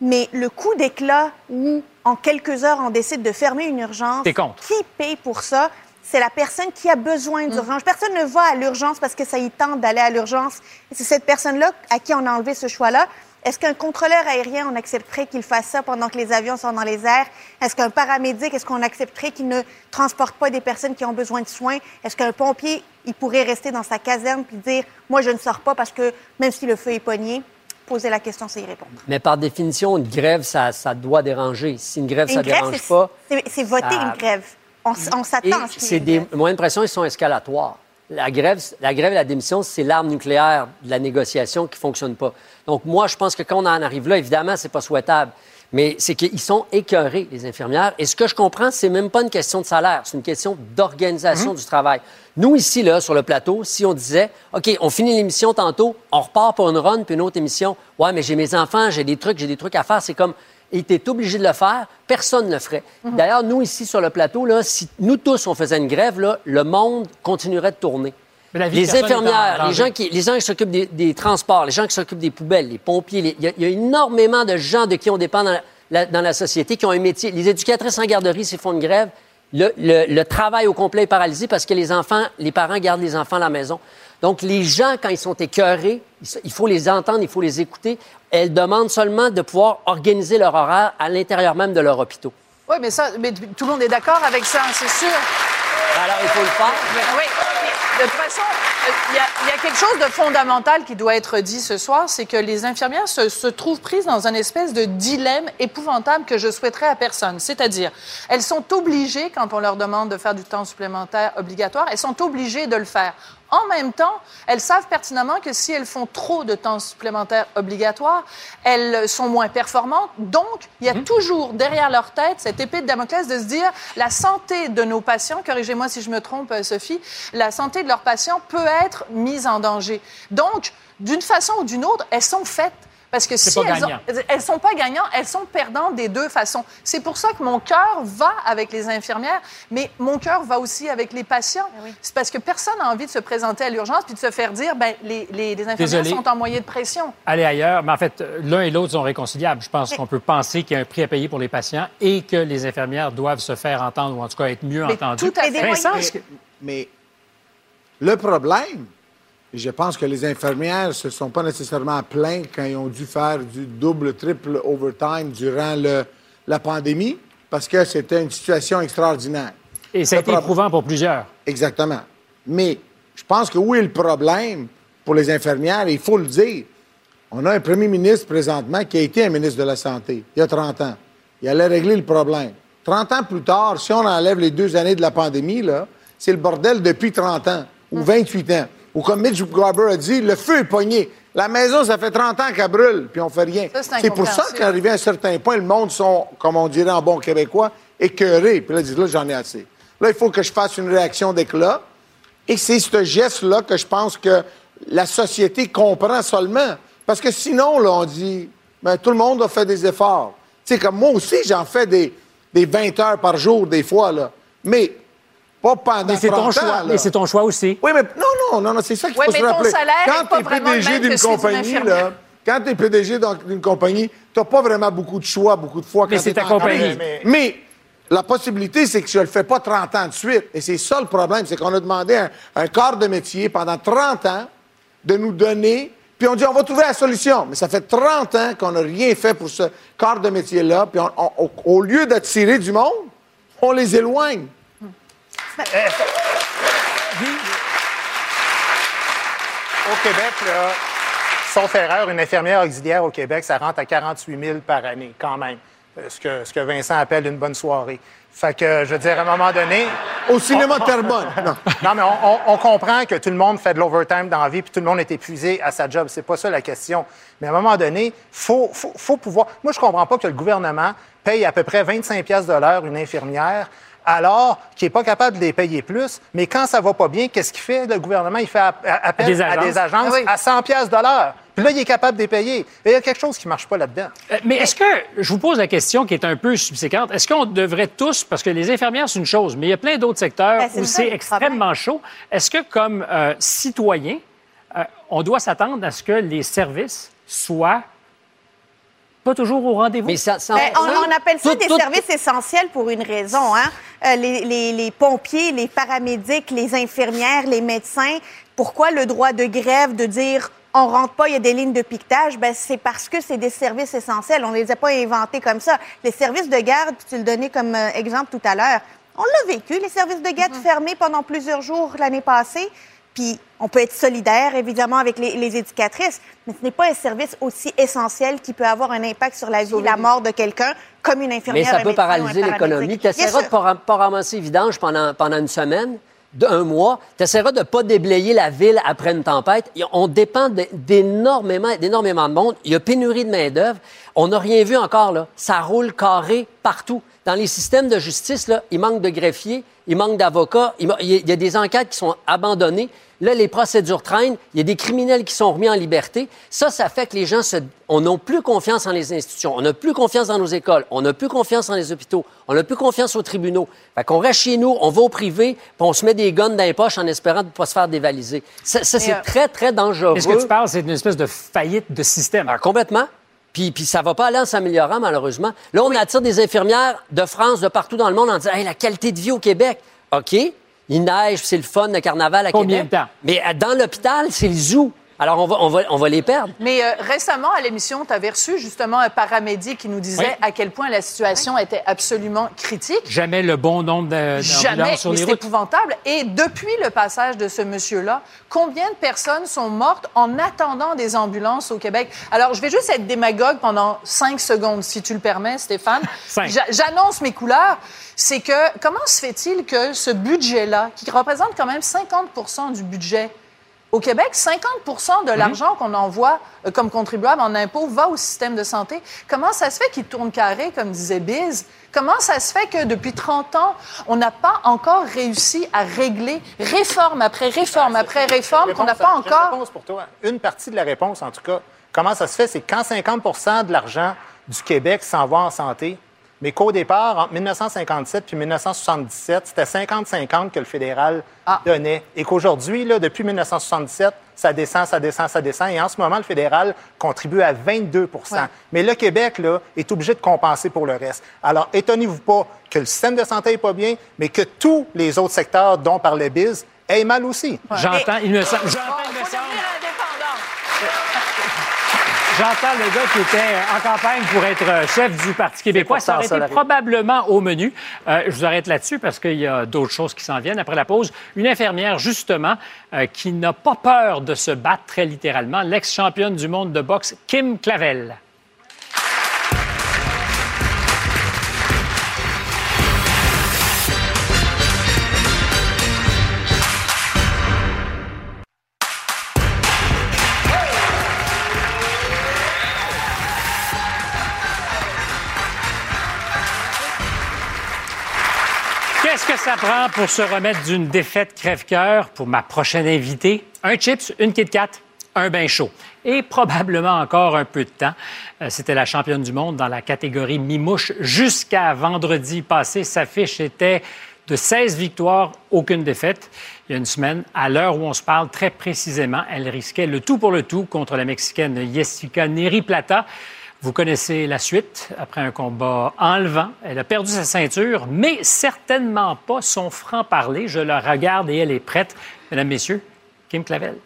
Mais le coup d'éclat où, en quelques heures, on décide de fermer une urgence, T'es contre. qui paye pour ça? C'est la personne qui a besoin d'urgence. Personne ne va à l'urgence parce que ça y tente d'aller à l'urgence. C'est cette personne-là à qui on a enlevé ce choix-là. Est-ce qu'un contrôleur aérien, on accepterait qu'il fasse ça pendant que les avions sont dans les airs? Est-ce qu'un paramédic, est-ce qu'on accepterait qu'il ne transporte pas des personnes qui ont besoin de soins? Est-ce qu'un pompier, il pourrait rester dans sa caserne puis dire, moi, je ne sors pas parce que même si le feu est pogné, poser la question, c'est y répondre. Mais par définition, une grève, ça, ça doit déranger. Si une grève, Une ça grève, dérange pas. c'est- voter ça- une grève. On, s'attend à ce qu'il des moyens de pression, ils sont escalatoires. La grève, la grève et la démission, c'est l'arme nucléaire de la négociation qui fonctionne pas. Donc moi, je pense que quand on en arrive là, évidemment, c'est pas souhaitable. Mais c'est qu'ils sont écœurés, les infirmières. Et ce que je comprends, c'est même pas une question de salaire, c'est une question d'organisation du travail. Nous, ici, là, sur le plateau, si on disait, OK, on finit l'émission tantôt, on repart pour une run puis une autre émission. Ouais, mais j'ai mes enfants, j'ai des trucs, j'ai des trucs à faire. C'est comme, tu es obligé de le faire, personne ne le ferait. D'ailleurs, nous, ici, sur le plateau, là, si nous tous, on faisait une grève, là, le monde continuerait de tourner. Mais la vie de Les infirmières, les gens qui, les gens qui s'occupent des, des transports, les gens qui s'occupent des poubelles, les pompiers, il y, a- il y a énormément de gens de qui on dépend dans la, la- dans la société qui ont un métier. Les éducatrices en garderie, s'ils font une grève, le, le- le travail au complet est paralysé parce que les enfants, les parents gardent les enfants à la maison. Donc, les gens, quand ils sont écœurés, il- faut les entendre, il faut les écouter. Elles demandent seulement de pouvoir organiser leur horaire à l'intérieur même de leur hôpitaux. Oui, mais ça, mais tout le monde est d'accord avec ça, c'est sûr. Alors, il faut le faire. Mais oui. De toute façon, il y, a, quelque chose de fondamental qui doit être dit ce soir, c'est que les infirmières se, se trouvent prises dans un espèce de dilemme épouvantable que je souhaiterais à personne. C'est-à-dire, elles sont obligées, quand on leur demande de faire du temps supplémentaire obligatoire, elles sont obligées de le faire. En même temps, elles savent pertinemment que si elles font trop de temps supplémentaire obligatoire, elles sont moins performantes. Donc, il y a toujours derrière leur tête cette épée de Damoclès de se dire la santé de nos patients, corrigez-moi si je me trompe, euh, Sophie, la santé de leurs patients peut être mise en danger. Donc, d'une façon ou d'une autre, elles sont faites. Parce que si elles, ont- elles sont pas gagnantes, elles sont perdantes des deux façons. C'est pour ça que mon cœur va avec les infirmières, mais mon cœur va aussi avec les patients. C'est parce que personne n'a envie de se présenter à l'urgence puis de se faire dire, ben les, les, les infirmières Désolé. sont en moyen de pression. aller ailleurs. Mais en fait, l'un et l'autre sont réconciliables. Je pense qu'on peut penser qu'il y a un prix à payer pour les patients et que les infirmières doivent se faire entendre ou en tout cas être mieux Mais entendues. tout à fait. Vincent, Mais, le problème, je pense que les infirmières ne se sont pas nécessairement plaintes quand ils ont dû faire du double, triple overtime durant le- la pandémie, parce que c'était une situation extraordinaire. Et ça a été éprouvant pour plusieurs. Exactement. Mais je pense que où est le problème pour les infirmières, il faut le dire. On a un premier ministre présentement qui a été un ministre de la Santé il y a 30 ans. Il allait régler le problème. 30 ans plus tard, si on enlève les deux années de la pandémie, là, c'est le bordel depuis 30 ans ou 28 ans. Ou comme Mitch Garber a dit, le feu est pogné. La maison, ça fait 30 ans qu'elle brûle, puis on fait rien. C'est pour ça qu'arrivé à un certain point, le monde sont, comme on dirait en bon québécois, écœurés. Puis là, ils disent, là, j'en ai assez. Là, il faut que je fasse une réaction d'éclat. Et c'est ce geste-là que je pense que la société comprend seulement. Parce que sinon, là, on dit, ben, tout le monde a fait des efforts. Tu sais, comme moi aussi, j'en fais des, des 20 heures par jour, des fois, là. Mais pas pendant Mais c'est 30 ton ans, choix. là. Mais c'est ton choix aussi. Oui, mais non, non, non, non c'est ça qu'il Ouais, faut mais se ton rappeler. salaire Quand tu es PDG d'une compagnie, là, quand tu es PDG d'une compagnie, tu n'as pas vraiment beaucoup de choix, beaucoup de fois. Mais quand c'est t'es ta compagnie. Mais- Mais la possibilité, c'est que je ne le fais pas 30 ans de suite. Et c'est ça le problème, c'est qu'on a demandé à un, un corps de métier pendant 30 ans de nous donner, puis on dit on va trouver la solution. Mais ça fait 30 ans qu'on n'a rien fait pour ce corps de métier-là, puis on- on- au, au lieu d'attirer du monde, on les éloigne. Au Québec, là, sauf erreur, une infirmière auxiliaire au Québec, ça rentre à 48 000 par année, quand même. Euh, Ce que, ce que Vincent appelle une bonne soirée. Fait que, je veux dire, à un moment donné. Au cinéma Terrebonne. <laughs> Non. Non, mais on, on- on comprend que tout le monde fait de l'overtime dans la vie, puis tout le monde est épuisé à sa job. C'est pas ça la question. Mais à un moment donné, faut, faut, faut pouvoir. Moi, je comprends pas que le gouvernement paye à peu près 25 pièces de l'heure une infirmière, alors qu'il n'est pas capable de les payer plus. Mais quand ça va pas bien, qu'est-ce qu'il fait? Le gouvernement, il fait app- appel À des à des agences. Ah oui. à 100 pièces de l'heure. Puis là, il est capable de les payer. Et il y a quelque chose qui marche pas là-dedans. Euh, Mais est-ce que, je vous pose la question qui est un peu subséquente, est-ce qu'on devrait tous, parce que les infirmières, c'est une chose, mais il y a plein d'autres secteurs Ben, où c'est extrêmement chaud. Est-ce que, comme euh, citoyen, euh, on doit s'attendre à ce que les services soient pas toujours au rendez-vous? Mais ça, ça- Ben, on, on appelle ça Tout- des tout- services essentiels pour une raison. Hein? Euh, les, les- les pompiers, les paramédics, les infirmières, les médecins, pourquoi le droit de grève de dire on rentre pas, il y a des lignes de piquetage? Ben, c'est parce que c'est des services essentiels. On les a pas inventés comme ça. Les services de garde, tu le donnais comme euh, exemple tout à l'heure, on l'a vécu, les services de garde fermés pendant plusieurs jours l'année passée. Puis on peut être solidaire, évidemment, avec les, les éducatrices, mais ce n'est pas un service aussi essentiel qui peut avoir un impact sur la vie, la mort de quelqu'un, comme une infirmière. Mais ça un peut paralyser l'économie. Tu essaieras de pas, ram- pas ramasser vidange pendant, pendant une semaine, de- un mois. Tu essaieras de ne pas déblayer la ville après une tempête. On dépend de- d'énormément, d'énormément de monde. Il y a pénurie de main-d'œuvre. On n'a rien vu encore, là. Ça roule carré partout. Dans les systèmes de justice, là, il manque de greffiers, il manque d'avocats, il, y a- des enquêtes qui sont abandonnées. Là, les procédures traînent. Il y a des criminels qui sont remis en liberté. Ça, ça fait que les gens se, on n'a plus confiance en les institutions. On n'a plus confiance dans nos écoles. On n'a plus confiance dans les hôpitaux. On n'a plus confiance aux tribunaux. Fait qu'on reste chez nous, on va au privé, puis on se met des guns dans les poches en espérant de ne pas se faire dévaliser. Ça, ça, c'est euh, très, très dangereux. Est-ce que tu parles, c'est d'une espèce de faillite de système? Ah, complètement. Puis, puis ça va pas aller en s'améliorant, malheureusement. Là, on attire des infirmières de France, de partout dans le monde, en disant hey, la qualité de vie au Québec. OK, il neige, c'est le fun, le carnaval à Combien Québec. de temps? Mais euh, dans l'hôpital, c'est le zoo. Alors, on va, on va, on va les perdre. Mais euh, récemment, à l'émission, tu avais reçu justement un paramédic qui nous disait Oui. à quel point la situation était absolument critique. Jamais le bon nombre d'ambulances sur les c'est routes. épouvantable. Et depuis le passage de ce monsieur-là, combien de personnes sont mortes en attendant des ambulances au Québec? Alors, je vais juste être démagogue pendant cinq secondes, si tu le permets, Stéphane. <laughs> J'annonce mes couleurs. C'est que, comment se fait-il que ce budget-là, qui représente quand même 50 du budget au Québec, 50 Mhm. de l'argent qu'on envoie euh, comme contribuable en impôts va au système de santé. Comment ça se fait qu'il tourne carré, comme disait Biz? Comment ça se fait que depuis 30 ans, on n'a pas encore réussi à régler réforme après réforme après réforme, qu'on n'a pas J'ai une encore... réponse pour toi. Une partie de la réponse, en tout cas. Comment ça se fait? C'est quand 50% de l'argent du Québec s'en va en santé, mais qu'au départ, entre 1957 puis 1977, c'était 50-50 que le fédéral Ah. donnait. Et qu'aujourd'hui, là, depuis 1977, ça descend, ça descend, ça descend. Et en ce moment, le fédéral contribue à 22% Mais le Québec, là, est obligé de compenser pour le reste. Alors, étonnez-vous pas que le système de santé n'est pas bien, mais que tous les autres secteurs dont parlait Biz aient mal aussi. J'entends, il me semble- j'entends le gars qui était en campagne pour être euh, chef du Parti québécois. Ça aurait été probablement au menu. Euh, je vous arrête là-dessus parce qu'il y a d'autres choses qui s'en viennent. Après la pause, une infirmière, justement, euh, qui n'a pas peur de se battre très littéralement, l'ex-championne du monde de boxe, Kim Clavel. Que ça prend pour se remettre d'une défaite crève-cœur pour ma prochaine invitée? Un chips, une Kit Kat, un bain chaud. Et probablement encore un peu de temps. Euh, C'était la championne du monde dans la catégorie mi-mouche. Jusqu'à vendredi passé, sa fiche était de 16 victoires, aucune défaite. Il y a une semaine, à l'heure où on se parle très précisément, elle risquait le tout pour le tout contre la Mexicaine Jessica Neri-Plata. Vous connaissez la suite. Après un combat enlevant, elle a perdu sa ceinture, mais certainement pas son franc-parler. Je la regarde et elle est prête. Mesdames, Messieurs, Kim Clavel.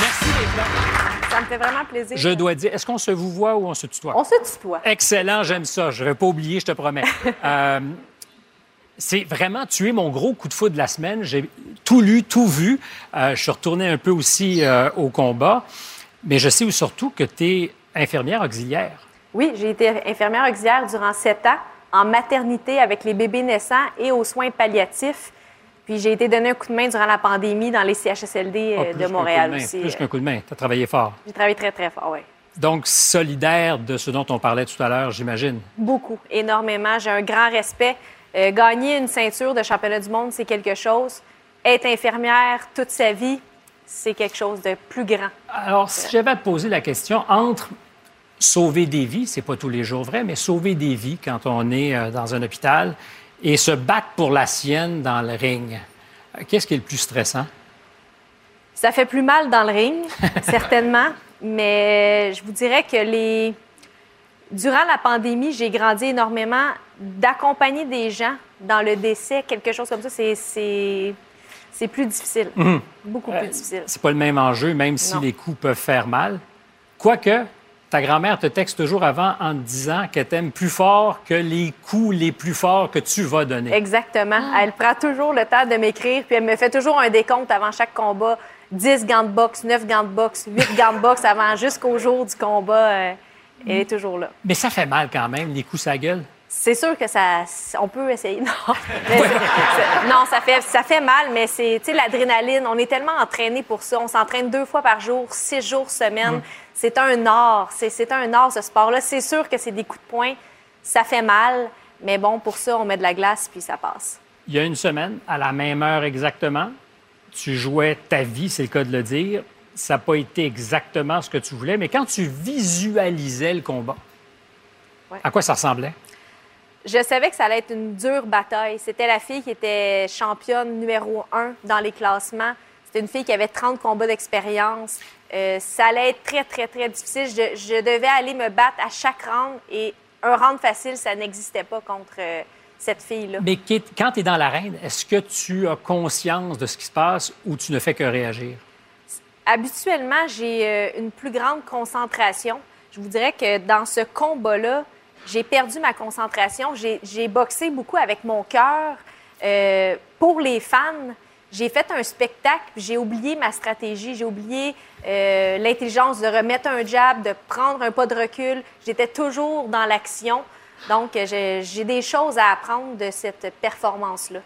Merci d'être là. Ça me fait vraiment plaisir. Je dois dire, est-ce qu'on se vous voit ou on se tutoie? On se tutoie. Excellent, j'aime ça. Je ne vais pas oublier, je te promets. <laughs> Euh, c'est vraiment tué mon gros coup de foudre de la semaine. J'ai tout lu, tout vu. Euh, je suis retourné un peu aussi euh, au combat. Mais je sais surtout que tu es infirmière auxiliaire. Oui, j'ai été infirmière auxiliaire durant sept ans en maternité avec les bébés naissants et aux soins palliatifs. Puis j'ai été donné un coup de main durant la pandémie dans les CHSLD Ah, euh, de Montréal main, aussi. Plus qu'un coup de main. Tu as travaillé fort. J'ai travaillé très, très fort, oui. Donc, solidaire de ce dont on parlait tout à l'heure, j'imagine. Beaucoup, énormément. J'ai un grand respect. Euh, gagner une ceinture de championnat du monde, c'est quelque chose. Être infirmière toute sa vie, c'est quelque chose de plus grand. Alors, si j'avais à te poser la question entre sauver des vies, c'est pas tous les jours vrai, mais sauver des vies quand on est euh, dans un hôpital et se battre pour la sienne dans le ring, euh, qu'est-ce qui est le plus stressant? Ça fait plus mal dans le ring, <laughs> certainement, mais je vous dirais que les... durant la pandémie, j'ai grandi énormément d'accompagner des gens dans le décès, quelque chose comme ça, c'est, c'est... c'est plus difficile. Mhm. Beaucoup Euh, plus difficile. C'est pas le même enjeu, même si Non. les coups peuvent faire mal. Quoique, ta grand-mère te texte toujours avant en te disant qu'elle t'aime plus fort que les coups les plus forts que tu vas donner. Exactement. Elle prend toujours le temps de m'écrire, puis elle me fait toujours un décompte avant chaque combat. 10 gants de boxe, 9 gants de boxe, 8 gants de boxe avant jusqu'au jour du combat. Elle est toujours là. Mais ça fait mal quand même, les coups à gueule. C'est sûr que ça, on peut essayer. <laughs> Non, Mais <laughs> ça, fait, ça fait mal, mais c'est tu sais, l'adrénaline. On est tellement entraîné pour ça. On s'entraîne deux fois par jour, six jours semaine. Mm. C'est un art. C'est un art, ce sport-là. C'est sûr que c'est des coups de poing. Ça fait mal, mais bon, pour ça, on met de la glace puis ça passe. Il y a une semaine, à la même heure exactement, tu jouais ta vie, c'est le cas de le dire. Ça n'a pas été exactement ce que tu voulais, mais quand tu visualisais le combat, Ouais. à quoi ça ressemblait? Je savais que ça allait être une dure bataille. C'était la fille qui était championne numéro un dans les classements. C'était une fille qui avait 30 combats d'expérience. Euh, ça allait être très, très, très difficile. Je, je devais aller me battre à chaque round et un round facile, ça n'existait pas contre euh, cette fille-là. Mais quand tu es dans l'arène, est-ce que tu as conscience de ce qui se passe ou tu ne fais que réagir? Habituellement, j'ai euh, une plus grande concentration. Je vous dirais que dans ce combat-là, j'ai perdu ma concentration. J'ai boxé beaucoup avec mon cœur. Euh, pour les fans, j'ai fait un spectacle, j'ai oublié ma stratégie, j'ai oublié euh, l'intelligence de remettre un jab, de prendre un pas de recul. J'étais toujours dans l'action. Donc, j'ai des choses à apprendre de cette performance-là.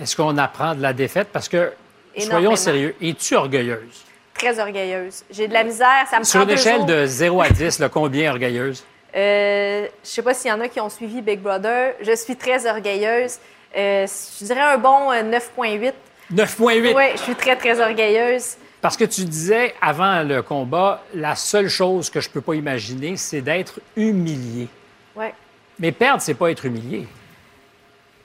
Est-ce qu'on apprend de la défaite? Parce que, soyons sérieux, es-tu orgueilleuse? Très orgueilleuse. J'ai de la misère, ça me Sur prend une échelle de 0 à 10, là, combien orgueilleuse? Euh, je sais pas s'il y en a qui ont suivi Big Brother. Je suis très orgueilleuse. Euh, je dirais un bon euh, 9,8. 9,8. Oui, je suis très, très orgueilleuse. Parce que tu disais avant le combat, la seule chose que je peux pas imaginer, c'est d'être humilié. Ouais. Mais perdre, c'est pas être humilié.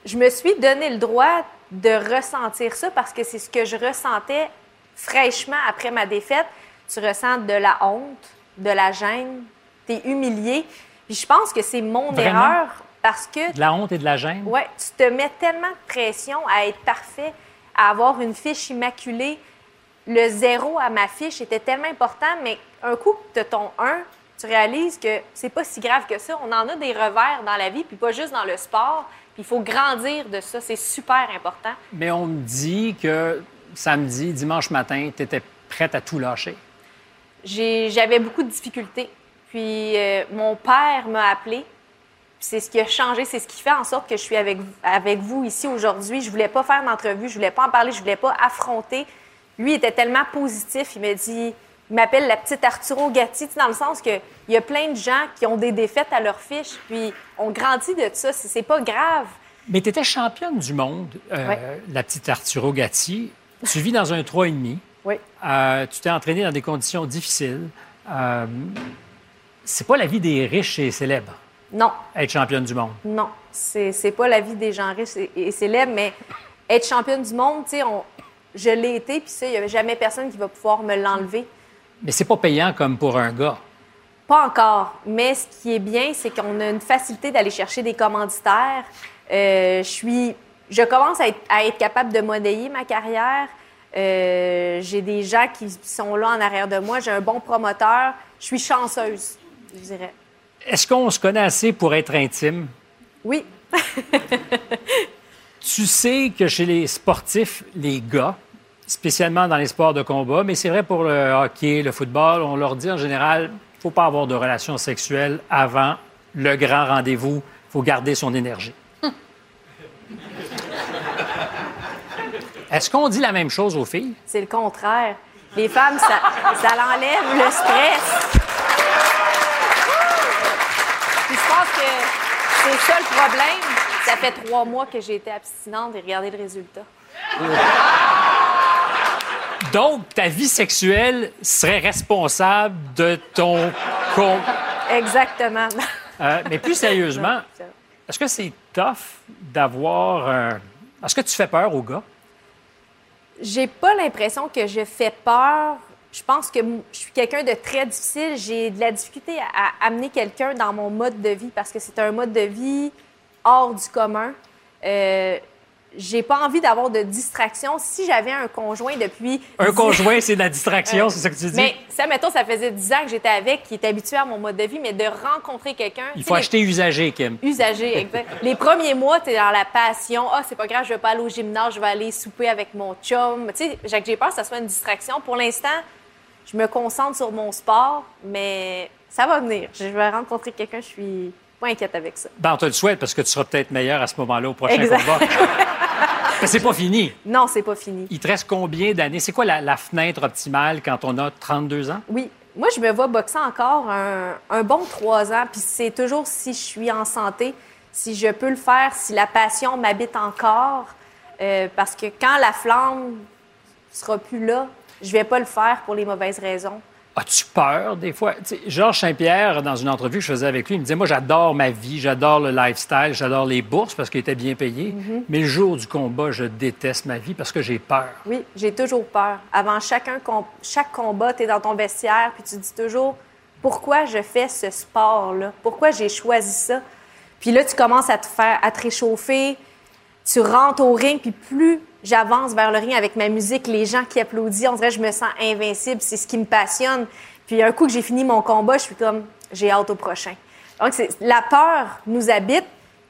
Je me suis donné le droit de ressentir ça parce que c'est ce que je ressentais fraîchement après ma défaite. Tu ressens de la honte, de la gêne, tu es humilié. Puis je pense que c'est mon Vraiment? erreur parce que De la honte et de la gêne? Ouais, tu te mets tellement de pression à être parfait, à avoir une fiche immaculée. Le zéro à ma fiche était tellement important, mais un coup que tu as ton 1, tu réalises que c'est pas si grave que ça. On en a des revers dans la vie, puis pas juste dans le sport. Puis il faut grandir de ça. C'est super important. Mais on me dit que samedi, dimanche matin, tu étais prête à tout lâcher? J'avais beaucoup de difficultés. Puis euh, mon père m'a appelé. C'est ce qui a changé, c'est ce qui fait en sorte que je suis avec, avec vous ici aujourd'hui. Je voulais pas faire d'entrevue, je voulais pas en parler, je voulais pas affronter. Lui il était tellement positif, il m'a dit, il m'appelle la petite Arturo Gatti, dans le sens que il y a plein de gens qui ont des défaites à leur fiche, puis on grandit de ça, c'est c'est pas grave. Mais tu étais championne du monde, euh, Ouais. la petite Arturo Gatti. Tu vis dans un 3,5. Oui. Euh, tu t'es entraîné dans des conditions difficiles. Euh, c'est pas la vie des riches et célèbres, Non, être championne du monde. Non, c'est c'est pas la vie des gens riches et, et célèbres, mais être championne du monde, tu sais, on- je l'ai été, puis ça, il n'y avait jamais personne qui va pouvoir me l'enlever. Mais c'est pas payant comme pour un gars. Pas encore, mais ce qui est bien, c'est qu'on a une facilité d'aller chercher des commanditaires. Euh, je suis, je commence à être, à être capable de monnayer ma carrière. Euh, j'ai des gens qui sont là en arrière de moi. J'ai un bon promoteur. Je suis chanceuse, je dirais. Est-ce qu'on se connaît assez pour être intime? Oui. <laughs> Tu sais que chez les sportifs, les gars, spécialement dans les sports de combat, mais c'est vrai pour le hockey, le football, on leur dit en général, il ne faut pas avoir de relations sexuelles avant le grand rendez-vous. Il faut garder son énergie. Est-ce qu'on dit la même chose aux filles? C'est le contraire. Les femmes, ça, ça l'enlève le stress. Puis je pense que c'est ça le problème. Ça fait trois mois que j'ai été abstinente et regardez le résultat. Donc, ta vie sexuelle serait responsable de ton... con- Exactement. Euh, mais plus sérieusement, <laughs> est-ce que c'est tough d'avoir un... Est-ce que tu fais peur aux gars? J'ai pas l'impression que je fais peur. Je pense que je suis quelqu'un de très difficile. J'ai de la difficulté à, à amener quelqu'un dans mon mode de vie parce que c'est un mode de vie hors du commun. Euh, j'ai pas envie d'avoir de distraction. Si j'avais un conjoint depuis... Un conjoint, c'est de la distraction, c'est ça que tu dis? Mais ça, mettons, ça faisait 10 ans que j'étais avec, qui est habitué à mon mode de vie, mais de rencontrer quelqu'un... Il faut acheter usagé, Kim. Usagé, exact. <laughs> Les premiers mois, tu es dans la passion. Ah, c'est pas grave, je vais pas aller au gymnase, je vais aller souper avec mon chum. Tu sais, Jacques, j'ai peur que ça soit une distraction. Pour l'instant, je me concentre sur mon sport, mais ça va venir. Je vais rencontrer quelqu'un, je suis pas inquiète avec ça. Ben, on te le souhaite parce que tu seras peut-être meilleur à ce moment-là au prochain Exact. combat. <laughs> C'est pas fini. Non, c'est pas fini. Il te reste combien d'années? C'est quoi la, la fenêtre optimale quand on a 32 ans? Oui. Moi, je me vois boxer encore un, un bon trois ans, puis c'est toujours si je suis en santé, si je peux le faire, si la passion m'habite encore, euh, parce que quand la flamme sera plus là, je vais pas le faire pour les mauvaises raisons. As-tu peur des fois? Georges Saint-Pierre, dans une entrevue que je faisais avec lui, il me disait Moi, j'adore ma vie, j'adore le lifestyle, j'adore les bourses parce qu'il était bien payé. Mhm. Mais le jour du combat, je déteste ma vie parce que j'ai peur. Oui, j'ai toujours peur. Avant chacun chaque combat, tu es dans ton vestiaire, puis tu dis toujours pourquoi je fais ce sport-là? Pourquoi j'ai choisi ça? Puis là, tu commences à te faire, à te réchauffer, tu rentres au ring, puis plus j'avance vers le ring avec ma musique, les gens qui applaudissent, on dirait que je me sens invincible, c'est ce qui me passionne. Puis un coup que j'ai fini mon combat, je suis comme, j'ai hâte au prochain. Donc, la peur nous habite,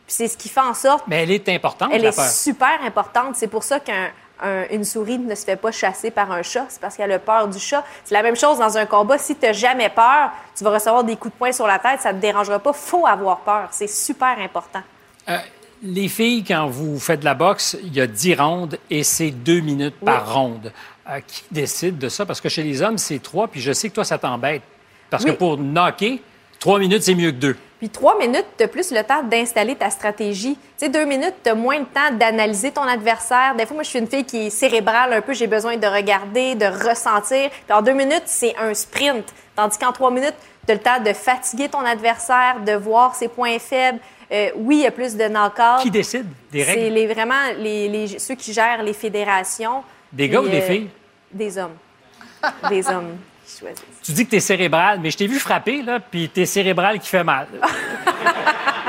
puis c'est ce qui fait en sorte Mais elle est importante, elle la est peur. super importante. C'est pour ça qu'une souris ne se fait pas chasser par un chat. C'est parce qu'elle a peur du chat. C'est la même chose dans un combat. Si tu n'as jamais peur, tu vas recevoir des coups de poing sur la tête. Ça ne te dérangera pas. faut avoir peur. C'est super important. Euh, les filles, quand vous faites de la boxe, il y a 10 rondes et c'est deux minutes par ronde. Euh, qui décide de ça? Parce que chez les hommes, c'est trois, puis je sais que toi, ça t'embête. Parce que pour knocker, trois minutes, c'est mieux que deux. Puis trois minutes, tu as plus le temps d'installer ta stratégie. Tu sais, deux minutes, tu as moins le temps d'analyser ton adversaire. Des fois, moi, je suis une fille qui est cérébrale un peu. J'ai besoin de regarder, de ressentir. Puis en deux minutes, c'est un sprint. Tandis qu'en trois minutes, tu as le temps de fatiguer ton adversaire, de voir ses points faibles. Euh, oui, il y a plus de knock Qui décide des C'est règles? les, vraiment les, les- ceux qui gèrent les fédérations. Des gars ou des euh, filles? Des hommes. <laughs> des hommes qui choisissent. Tu dis que tu es cérébral, mais je t'ai vu frapper, là, puis t'es cérébral qui fait mal. <laughs>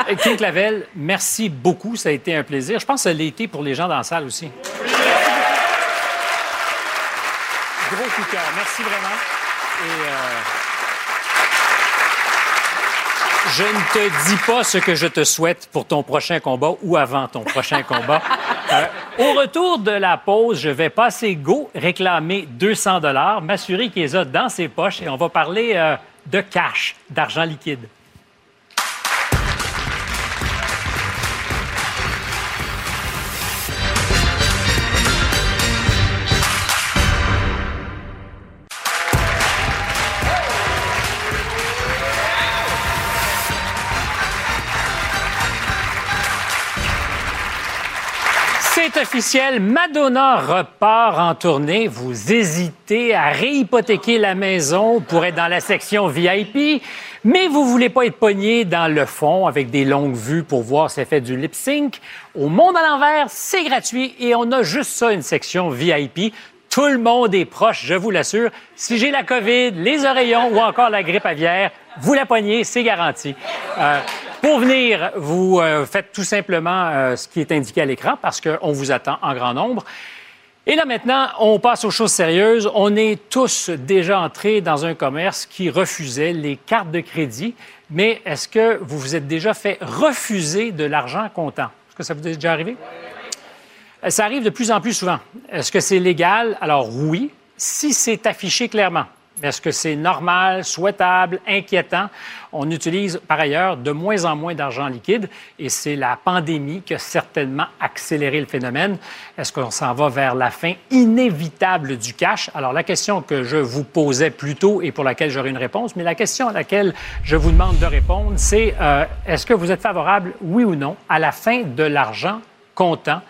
Euh, King Clavel, merci beaucoup. Ça a été un plaisir. Je pense que ça l'a été pour les gens dans la salle aussi. Gros coup de cœur. Merci vraiment. Et, euh, Je ne te dis pas ce que je te souhaite pour ton prochain combat ou avant ton prochain <laughs> combat. Euh, au retour de la pause, je vais passer go, réclamer 200 dollars, m'assurer qu'il les a dans ses poches et on va parler euh, de cash, d'argent liquide. Officiel, Madonna repart en tournée. Vous hésitez à réhypothéquer la maison pour être dans la section VIP, mais vous voulez pas être pogné dans le fond avec des longues vues pour voir si fait du lip sync. Au Monde à l'envers, c'est gratuit et on a juste ça, une section VIP. Tout le monde est proche, je vous l'assure. Si j'ai la COVID, les oreillons ou encore la grippe aviaire, vous la pognez, c'est garanti. Euh, pour venir, vous euh, faites tout simplement euh, ce qui est indiqué à l'écran parce qu'on vous attend en grand nombre. Et là maintenant, on passe aux choses sérieuses. On est tous déjà entrés dans un commerce qui refusait les cartes de crédit. Mais est-ce que vous vous êtes déjà fait refuser de l'argent comptant? Est-ce que ça vous est déjà arrivé? Euh, Ça arrive de plus en plus souvent. Est-ce que c'est légal? Alors oui, si c'est affiché clairement. Est-ce que c'est normal, souhaitable, inquiétant? On utilise par ailleurs de moins en moins d'argent liquide et c'est la pandémie qui a certainement accéléré le phénomène. Est-ce qu'on s'en va vers la fin inévitable du cash? Alors la question que je vous posais plus tôt et pour laquelle j'aurai une réponse, mais la question à laquelle je vous demande de répondre, c'est euh, est-ce que vous êtes favorable, oui ou non, à la fin de l'argent comptant?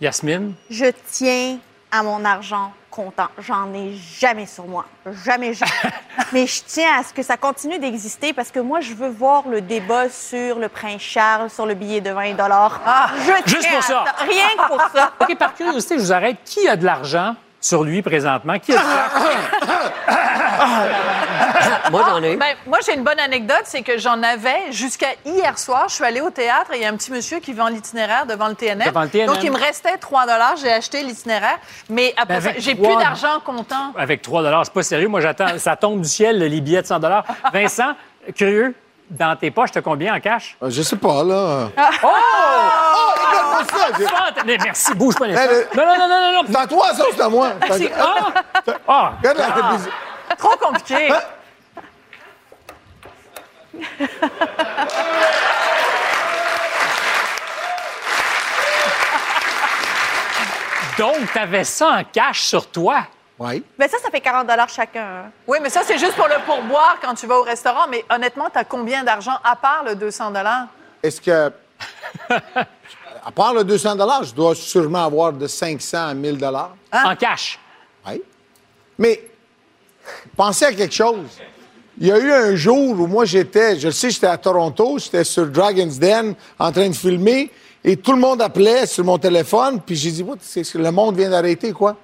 Yasmine? Je tiens à mon argent comptant. J'en ai jamais sur moi. Jamais, jamais. <laughs> Mais je tiens à ce que ça continue d'exister parce que moi, je veux voir le débat sur le prince Charles, sur le billet de 20 Ah, Je juste pour à ça. Rien que pour ça. <laughs> OK, par curiosité, je vous arrête. Qui a de l'argent sur lui présentement? Qui a du <laughs> <laughs> Moi, j'en ai. Ben, moi, j'ai une bonne anecdote, c'est que j'en avais jusqu'à hier soir. Je suis allée au théâtre et il y a un petit monsieur qui vend l'itinéraire devant le TNM. Devant le TNM. Donc, il me restait 3 J'ai acheté l'itinéraire. Mais après Ben, ça, j'ai plus d'argent comptant. Avec 3 c'est pas sérieux. Moi, j'attends. Ça tombe du ciel, les billets de 100 <laughs> Vincent, curieux, dans tes poches, t'as combien en cash? Euh, Je sais pas, là. Oh! Oh, regarde-moi ça! j'ai- Fanta- mais merci, bouge pas les Ben, le- Non, non, non, non, non, à toi, ça, ou c'est à moi? Ah! Ah! Regarde la télévision. Trop compliqué. Hein? <laughs> Donc, t'avais ça en cash sur toi? Oui. Mais ça, ça fait 40 chacun. hein. Oui, mais ça, c'est juste pour le pourboire quand tu vas au restaurant. Mais honnêtement, tu as combien d'argent à part le 200 Est-ce que. <laughs> À part le 200 je dois sûrement avoir de 500 à 1000 En cash? Oui. Mais pensez à quelque chose. Il y a eu un jour où moi j'étais, je le sais, j'étais à Toronto, j'étais sur Dragon's Den en train de filmer et tout le monde appelait sur mon téléphone, puis j'ai dit, What, le monde vient d'arrêter, quoi?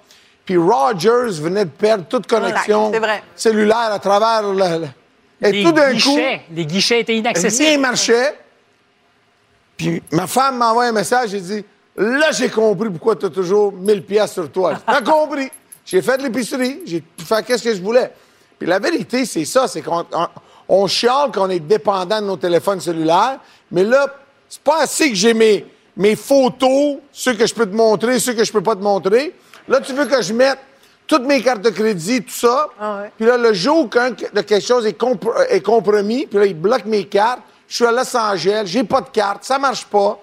Puis Rogers venait de perdre toute connexion c'est vrai. cellulaire à travers le. le- Et Les tout d'un coup, guichets, les guichets étaient rien inaccessibles. marchait. Puis ma femme m'a envoyé un message, j'ai dit Là, j'ai compris pourquoi tu as toujours 1000 pièces sur toi. J'ai compris. J'ai fait de l'épicerie, j'ai pu faire qu'est-ce que je voulais? Puis la vérité, c'est ça, c'est qu'on on, on chiale qu'on est dépendant de nos téléphones cellulaires, mais là, c'est pas assez que j'ai mes, mes photos, ceux que je peux te montrer, ceux que je peux pas te montrer. Là, tu veux que je mette toutes mes cartes de crédit, tout ça. Puis là, le jour qu'un de quelque chose est, compr- est compromis, puis là, il bloque mes cartes. Je suis à Los Angeles, j'ai pas de carte, ça marche pas.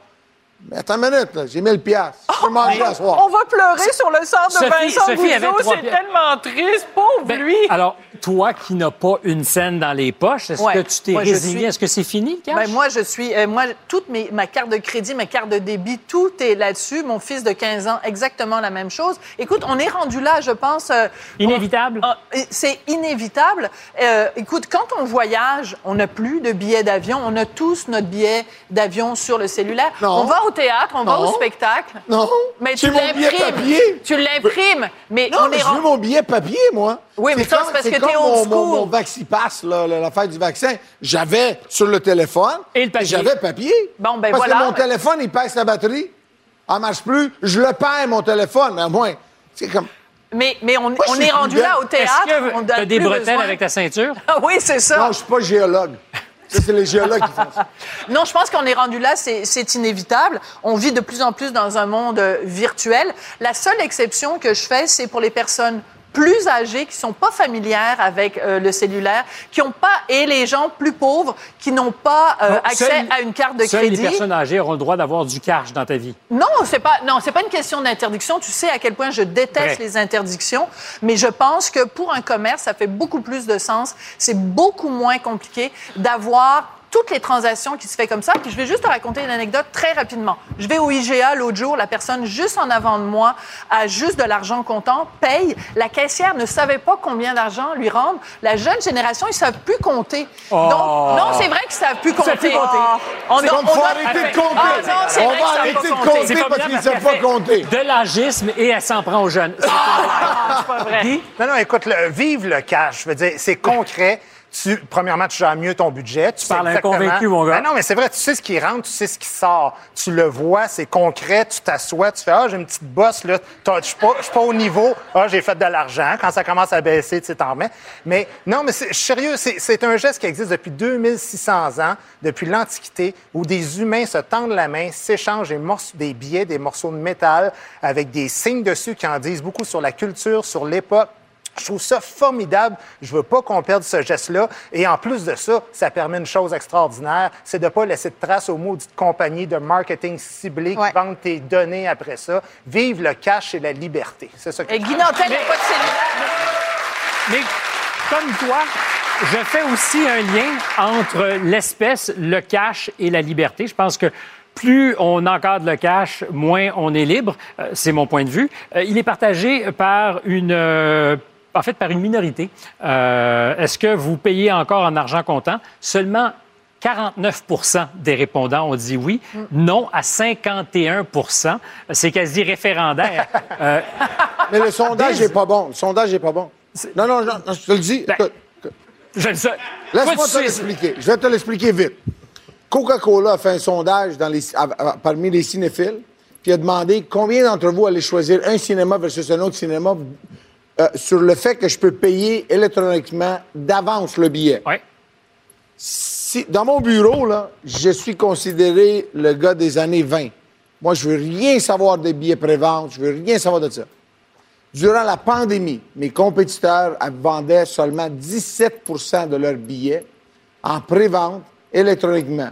Mais attends une minute, là, j'ai 1000 pièces. Je peux manger à soir. On va pleurer sur le sort de Sophie- Vincent Sophie avait Gouzeau. trois C'est pièces. tellement triste. Pauvre Ben, lui. Alors, toi qui n'as pas une scène dans les poches, est-ce Ouais. que tu t'es Moi, je résigné? suis- Est-ce que c'est fini, le cash? Ben, moi, je suis. euh, moi, toute mes, ma carte de crédit, ma carte de débit, tout est là-dessus. Mon fils de 15 ans, exactement la même chose. Écoute, on est rendu là, je pense. euh, Inévitable? on- ah, c'est inévitable. Euh, écoute, quand on voyage, on n'a plus de billets d'avion. On a tous notre billet d'avion sur le cellulaire. Non. On va au théâtre, on va Non. au spectacle. Non. Mais tu mon billet l'imprimes. papier. Tu l'imprimes. Mais Non, on mais est je veux ren- mon billet papier, moi. Oui, mais ça, c'est parce que t'es mon, old mon, school. mon Vaxipass, là, la- l'affaire du vaccin. J'avais sur le téléphone. Et le papier. J'avais papier. Bon, ben parce voilà. que mon téléphone, il pèse sa batterie. Elle marche plus. Je le perds, mon téléphone. Mais au moins, c'est comme... Mais, mais on, je on suis est rendu là au théâtre. Est-ce on que donne tu as des plus bretelles besoin. avec ta ceinture? Ah <laughs> oui, c'est ça. Non, je suis pas géologue. C'est les géologues qui font ça. <laughs> Non, je pense qu'on est rendu là, c'est c'est inévitable. On vit de plus en plus dans un monde euh, virtuel. La seule exception que je fais, c'est pour les personnes plus âgées qui sont pas familières avec euh, le cellulaire, qui ont pas et les gens plus pauvres qui n'ont pas euh, accès à une carte de crédit. les personnes âgées auront le droit d'avoir du cash dans ta vie. Non, c'est pas non, c'est pas une question d'interdiction. Tu sais à quel point je déteste les interdictions, mais je pense que pour un commerce, ça fait beaucoup plus de sens. C'est beaucoup moins compliqué d'avoir toutes les transactions qui se fait comme ça. Puis je vais juste te raconter une anecdote très rapidement. Je vais au IGA l'autre jour, la personne juste en avant de moi a juste de l'argent comptant, paye. La caissière ne savait pas combien d'argent lui rendre. La jeune génération, ils savent plus compter. Oh. Donc non, c'est vrai qu'ils savent plus compter. savent plus compter. On, C'est comme, faut doit- arrêter de compter. Ah, non, On vrai va arrêter de compter. parce qu'ils parce savent pas compter. De l'âgisme et elle s'en prend aux jeunes. C'est pas vrai. Guy? Non, non, écoute, le- vive le cash. Je veux dire, c'est concret. Tu, premièrement, tu gères mieux ton budget. Tu, sais parles exactement- inconvaincu, mon gars. Ben non, mais c'est vrai, tu sais ce qui rentre, tu sais ce qui sort. Tu le vois, c'est concret, tu t'assois, tu fais Ah, j'ai une petite bosse, là, T'as- je suis pas, pas au niveau, ah, j'ai fait de l'argent. Quand ça commence à baisser, tu sais, t'en remets. Mais non, mais sérieux, c'est c'est un geste qui existe depuis 2600 ans, depuis l'Antiquité, où des humains se tendent la main, s'échangent des, morceaux- des billets, des morceaux de métal, avec des signes dessus qui en disent beaucoup sur la culture, sur l'époque. Je trouve ça formidable. Je veux pas qu'on perde ce geste-là. Et en plus de ça, ça permet une chose extraordinaire, c'est de pas laisser de traces aux maudites compagnies de marketing ciblées Ouais. qui vendent tes données après ça. Vive le cash et la liberté. C'est ça que Et Guy Nantel n'a pas de cellulaire. Mais comme toi, je fais aussi un lien entre l'espèce, le cash et la liberté. Je pense que plus on encadre le cash, moins on est libre. Euh, c'est mon point de vue. Euh, il est partagé par une... en fait, par une minorité. Euh, Est-ce que vous payez encore en argent comptant? Seulement 49% des répondants ont dit oui, non à 51% C'est quasi référendaire. <laughs> Euh, Mais le sondage n'est pas bon. Le sondage n'est pas bon. Non, non, non, non, je te le dis. Ben. Laisse-moi te l'expliquer. Je vais te l'expliquer vite. Coca-Cola a fait un sondage dans les- à- à- parmi les cinéphiles, puis a demandé combien d'entre vous allez choisir un cinéma versus un autre cinéma euh, sur le fait que je peux payer électroniquement d'avance le billet. Ouais. Si, dans mon bureau, là, je suis considéré le gars des années 20. Moi, je veux rien savoir des billets prévente, je veux rien savoir de ça. Durant la pandémie, mes compétiteurs vendaient seulement 17% de leurs billets en prévente électroniquement.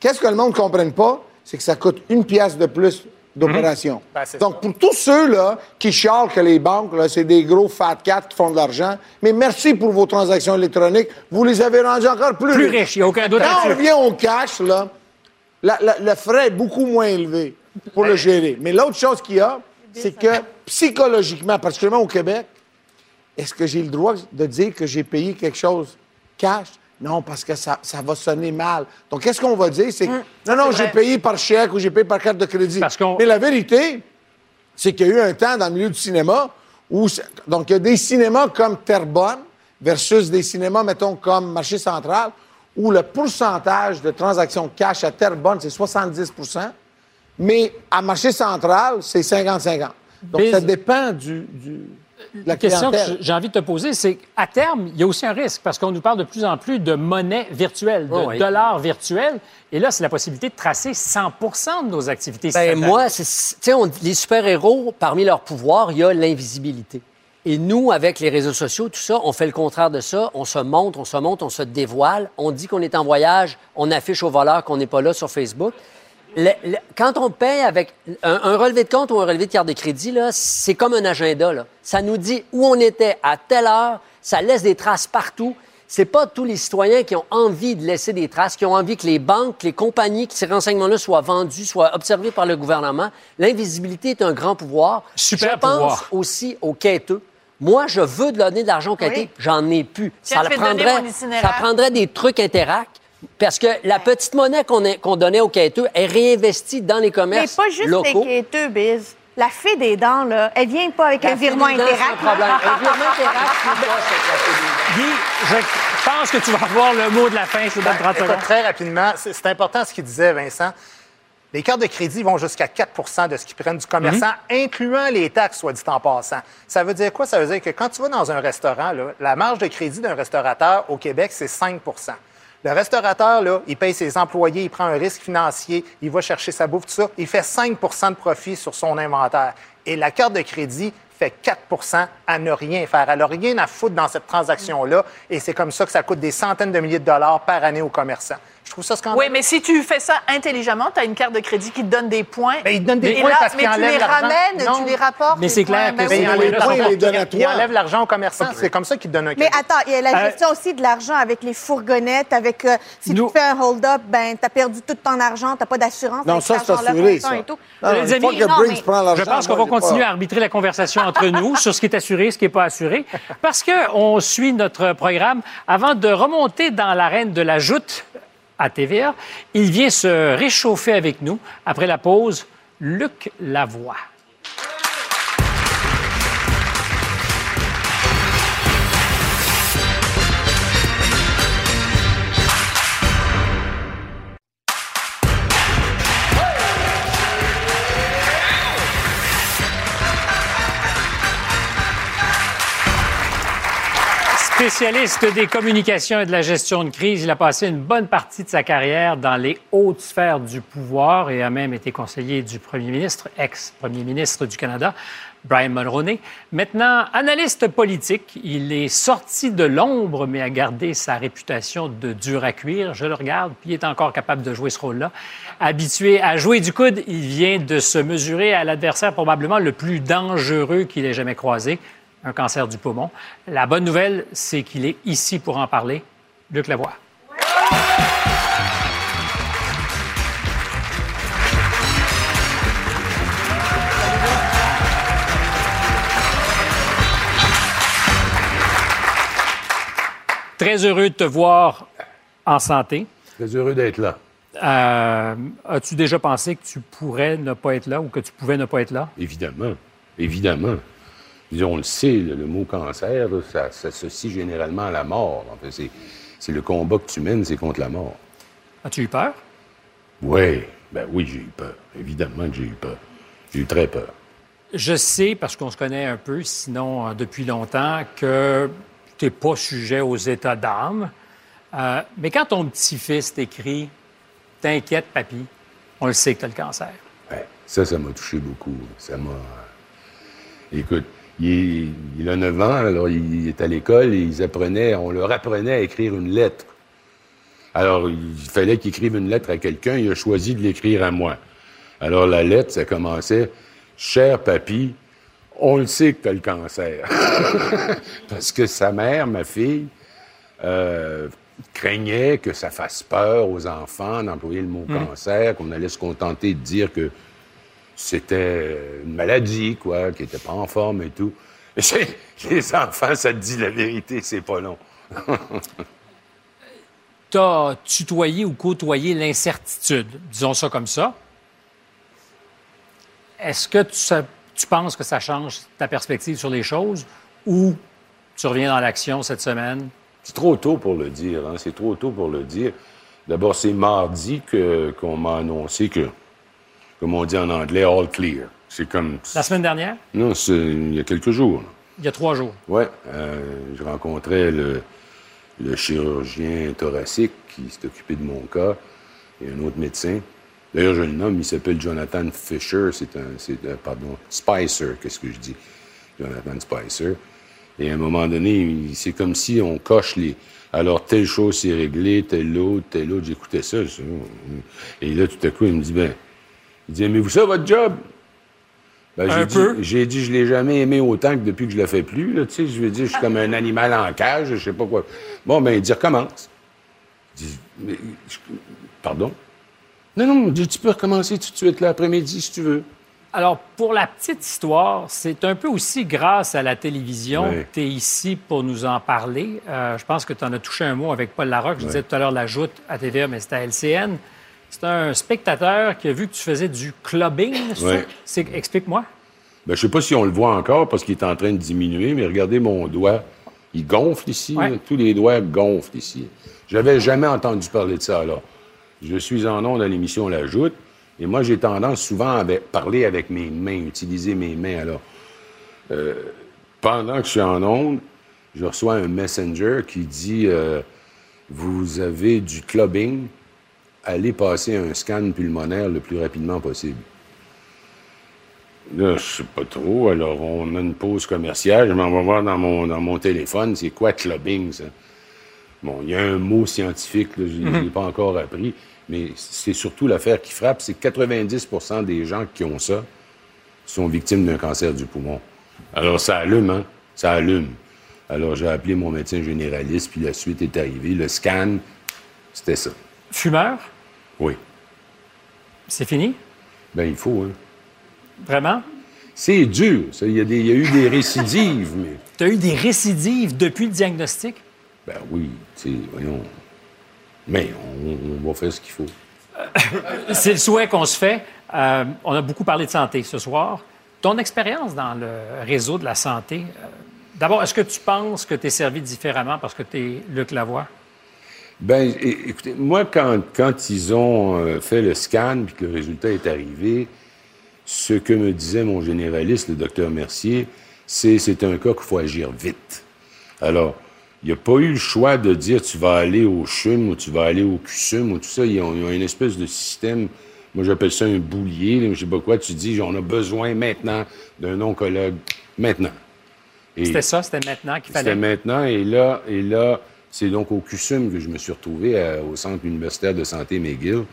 Qu'est-ce que le monde ne comprenne pas? C'est que ça coûte une pièce de plus d'opération. Ben, c'est Donc, pour tous ceux-là qui chialent que les banques, là, c'est des gros fat cats qui font de l'argent, mais merci pour vos transactions électroniques. Vous les avez rendus encore plus, Plus riches, il n'y a aucun doute Quand on revient au cash, là, la- la- le frais est beaucoup moins élevé pour le gérer. Mais l'autre chose qu'il y a, c'est que psychologiquement, particulièrement au Québec, est-ce que j'ai le droit de dire que j'ai payé quelque chose cash? Non, parce que ça, ça va sonner mal. Donc, qu'est-ce qu'on va dire? C'est que, non, non, j'ai payé par chèque ou j'ai payé par carte de crédit. Parce qu'on- Mais la vérité, c'est qu'il y a eu un temps dans le milieu du cinéma où. Donc, il y a des cinémas comme Terrebonne versus des cinémas, mettons, comme Marché Central, où le pourcentage de transactions cash à Terrebonne, c'est 70% mais à Marché Central, c'est 50-50. Donc, Biz- ça dépend du, la question que j'ai envie de te poser, c'est qu'à terme, il y a aussi un risque parce qu'on nous parle de plus en plus de monnaie virtuelle, de Oh oui. dollars virtuels. Et là, c'est la possibilité de tracer 100% de nos activités. Ben, moi, c'est- tu sais, on- les super-héros, parmi leurs pouvoirs, il y a l'invisibilité. Et nous, avec les réseaux sociaux, tout ça, on fait le contraire de ça. On se montre, on se montre, on se dévoile. On dit qu'on est en voyage, on affiche au voleur qu'on n'est pas là sur Facebook. Le- le- quand on paye avec un, un relevé de compte ou un relevé de carte de crédit, là, c'est comme un agenda. Là. Ça nous dit où on était à telle heure. Ça laisse des traces partout. C'est pas tous les citoyens qui ont envie de laisser des traces, qui ont envie que les banques, les compagnies, que ces renseignements-là soient vendus, soient observés par le gouvernement. L'invisibilité est un grand pouvoir. Super je pense pouvoir. aussi aux quêteux. Moi, je veux donner de l'argent aux quêteux. Oui. J'en ai plus. Donner prendrait, ça prendrait des trucs Interact Parce que la petite monnaie qu'on donnait aux quêteux est réinvestie dans les Mais commerces pas juste locaux. les quêteux, Biz. La fée des dents, là, elle vient pas avec La un virement c'est Interact. problème. Un virement Interact, c'est. Guy, je pense que tu vas avoir le mot de la fin. Te donne 30 Écoute, secondes. très rapidement, c'est c'est important ce qu'il disait, Vincent. Les cartes de crédit vont jusqu'à 4% de ce qu'ils prennent du commerçant, incluant les taxes, soit dit en passant. Ça veut dire quoi? Ça veut dire que quand tu vas dans un restaurant, là, la marge de crédit d'un restaurateur au Québec, c'est 5 Le restaurateur, là, il paye ses employés, il prend un risque financier, il va chercher sa bouffe, tout ça. Il fait 5% de profit sur son inventaire. Et la carte de crédit fait 4% à ne rien faire. Elle n'a rien à foutre dans cette transaction-là. Et c'est comme ça que ça coûte des centaines de milliers de dollars par année aux commerçants. Je trouve ça scandaleux. Oui, mais si tu fais ça intelligemment, tu as une carte de crédit qui te donne des points. Mais il te donne des points là, parce mais tu les ramènes, Non. tu les rapportes. Mais les c'est clair que Ben c'est- oui. il Oui, enlève là, l'argent. il les donne à Il toi. enlève l'argent aux commerçants. C'est comme ça qu'il donne un Mais attends, il y a la gestion aussi de l'argent avec les fourgonnettes, avec euh, si Nous- tu fais un hold-up, ben t'as perdu tout ton argent, t'as pas d'assurance. Non, ça, c'est assuré, ça. et tout. Non, Les amis, que non, mais- Je pense qu'on va continuer pas- à arbitrer la conversation entre <laughs> nous sur ce qui est assuré, ce qui n'est pas assuré, parce qu'on suit notre programme. Avant de remonter dans l'arène de la joute à TVA, il vient se réchauffer avec nous. Après la pause, Luc Lavoie. Spécialiste des communications et de la gestion de crise, il a passé une bonne partie de sa carrière dans les hautes sphères du pouvoir et a même été conseiller du premier ministre, ex-premier ministre du Canada, Brian Mulroney. Maintenant, analyste politique, il est sorti de l'ombre, mais a gardé sa réputation de dur à cuire. Je le regarde, puis il est encore capable de jouer ce rôle-là. Habitué à jouer du coude, il vient de se mesurer à l'adversaire probablement le plus dangereux qu'il ait jamais croisé, un cancer du poumon. La bonne nouvelle, c'est qu'il est ici pour en parler. Luc Lavoie. Très heureux de te voir en santé. Très heureux d'être là. Euh, As-tu déjà pensé que tu pourrais ne pas être là ou que tu pouvais ne pas être là? Évidemment. Évidemment. On le sait, le, le mot cancer, là, ça s'associe généralement à la mort. En fait, c'est, c'est le combat que tu mènes, c'est contre la mort. As-tu eu peur? Oui, ben oui, j'ai eu peur. Évidemment que j'ai eu peur. J'ai eu très peur. Je sais, parce qu'on se connaît un peu, sinon euh, depuis longtemps, que tu n'es pas sujet aux états d'âme. Euh, mais quand ton petit-fils t'écrit T'inquiète, papy, on le sait que tu as le cancer. Ouais, ça, ça m'a touché beaucoup. Ça m'a. Écoute, il, a 9 ans, alors il est à l'école et ils apprenaient, on leur apprenait à écrire une lettre. Alors, il fallait qu'il écrive une lettre à quelqu'un, il a choisi de l'écrire à moi. Alors, la lettre, ça commençait Cher papy, on le sait que tu as le cancer. <laughs> Parce que sa mère, ma fille, euh, craignait que ça fasse peur aux enfants d'employer le mot Mm. cancer, qu'on allait se contenter de dire que c'était une maladie, quoi, qui n'était pas en forme et tout. <laughs> Les enfants, ça te dit la vérité, c'est pas long. <laughs> Tu as tutoyé ou côtoyé l'incertitude, disons ça comme ça. Est-ce que tu, penses que ça change ta perspective sur les choses ou tu reviens dans l'action cette semaine? C'est trop tôt pour le dire, hein, c'est trop tôt pour le dire. D'abord, c'est mardi que- qu'on m'a annoncé que, comme on dit en anglais, all clear. C'est comme... La semaine dernière? Non, c'est il y a quelques jours. là. Il y a trois jours. Oui, je rencontrais le, le chirurgien thoracique qui s'est occupé de mon cas et un autre médecin. D'ailleurs, je le nomme, il s'appelle Jonathan Fisher, c'est un, c'est un- pardon, Spicer, qu'est-ce que je dis? Jonathan Spicer. Et à un moment donné, c'est comme si on coche les. Alors, telle chose c'est réglé, telle autre, telle autre. J'écoutais ça. je- Et là, tout à coup, il me dit, ben, il dit, aimez-vous ça, votre job? Ben, Un j'ai dit- peu. J'ai dit, je l'ai jamais aimé autant que depuis que je le fais plus. Là, tu sais, je veux dire, je suis comme un animal en cage, je sais pas quoi. Bon, ben, il dit, recommence. Je dis, Mais, je- pardon? Non, non, il dit, tu peux recommencer tout de suite, l'après-midi, si tu veux. Alors, pour la petite histoire, c'est un peu aussi grâce à la télévision Oui. que tu es ici pour nous en parler. Euh, je pense que tu en as touché un mot avec Paul Larocque. Je disais tout à l'heure la joute à TVA, mais c'était à LCN. C'est un spectateur qui a vu que tu faisais du clubbing. C'est- Explique-moi. Ben, je sais pas si on le voit encore parce qu'il est en train de diminuer, mais regardez mon doigt. Il gonfle ici. Ouais. là. Tous les doigts gonflent ici. J'avais jamais entendu parler de ça, alors. Je suis en ondes à l'émission La Joute, et moi, j'ai tendance souvent à parler avec mes mains, utiliser mes mains. Alors, euh, pendant que je suis en ondes, je reçois un messenger qui dit euh, Vous avez du clubbing, allez passer un scan pulmonaire le plus rapidement possible. Là, je sais pas trop. Alors, on a une pause commerciale. Je m'en vais voir dans mon, dans mon téléphone. C'est quoi clubbing, ça? Bon, il y a un mot scientifique, là, je ne l'ai pas encore appris, mais c'est surtout l'affaire qui frappe. C'est que 90% des gens qui ont ça sont victimes d'un cancer du poumon. Alors, ça allume, hein? Ça allume. Alors, j'ai appelé mon médecin généraliste, puis la suite est arrivée. Le scan, c'était ça. Fumeur, Oui. c'est fini? Ben, il faut, hein? Vraiment? C'est dur. Il y, a y eu des récidives, mais... Tu as eu des récidives depuis le diagnostic? Ben oui, tu sais, voyons. Mais on, on va faire ce qu'il faut. C'est le souhait qu'on se fait. Euh, on a beaucoup parlé de santé ce soir. Ton expérience dans le réseau de la santé, euh, d'abord, est-ce que tu penses que tu es servi différemment parce que tu es Luc Lavoie? Ben, écoutez, moi, quand, quand ils ont euh, fait le scan puis que le résultat est arrivé, ce que me disait mon généraliste, le docteur Mercier, c'est c'est un cas qu'il faut agir vite. Alors, il n'y a pas eu le choix de dire tu vas aller au CHUM ou tu vas aller au CUSUM ou tout ça. Ils ont, ils ont une espèce de système, moi j'appelle ça un boulier, là, je sais pas quoi. Tu dis, on a besoin maintenant d'un oncologue, maintenant. C'était ça, c'était maintenant qu'il c'était fallait. maintenant. Et là, et là c'est donc au CUSUM que je me suis retrouvé à- au Centre universitaire de santé McGill.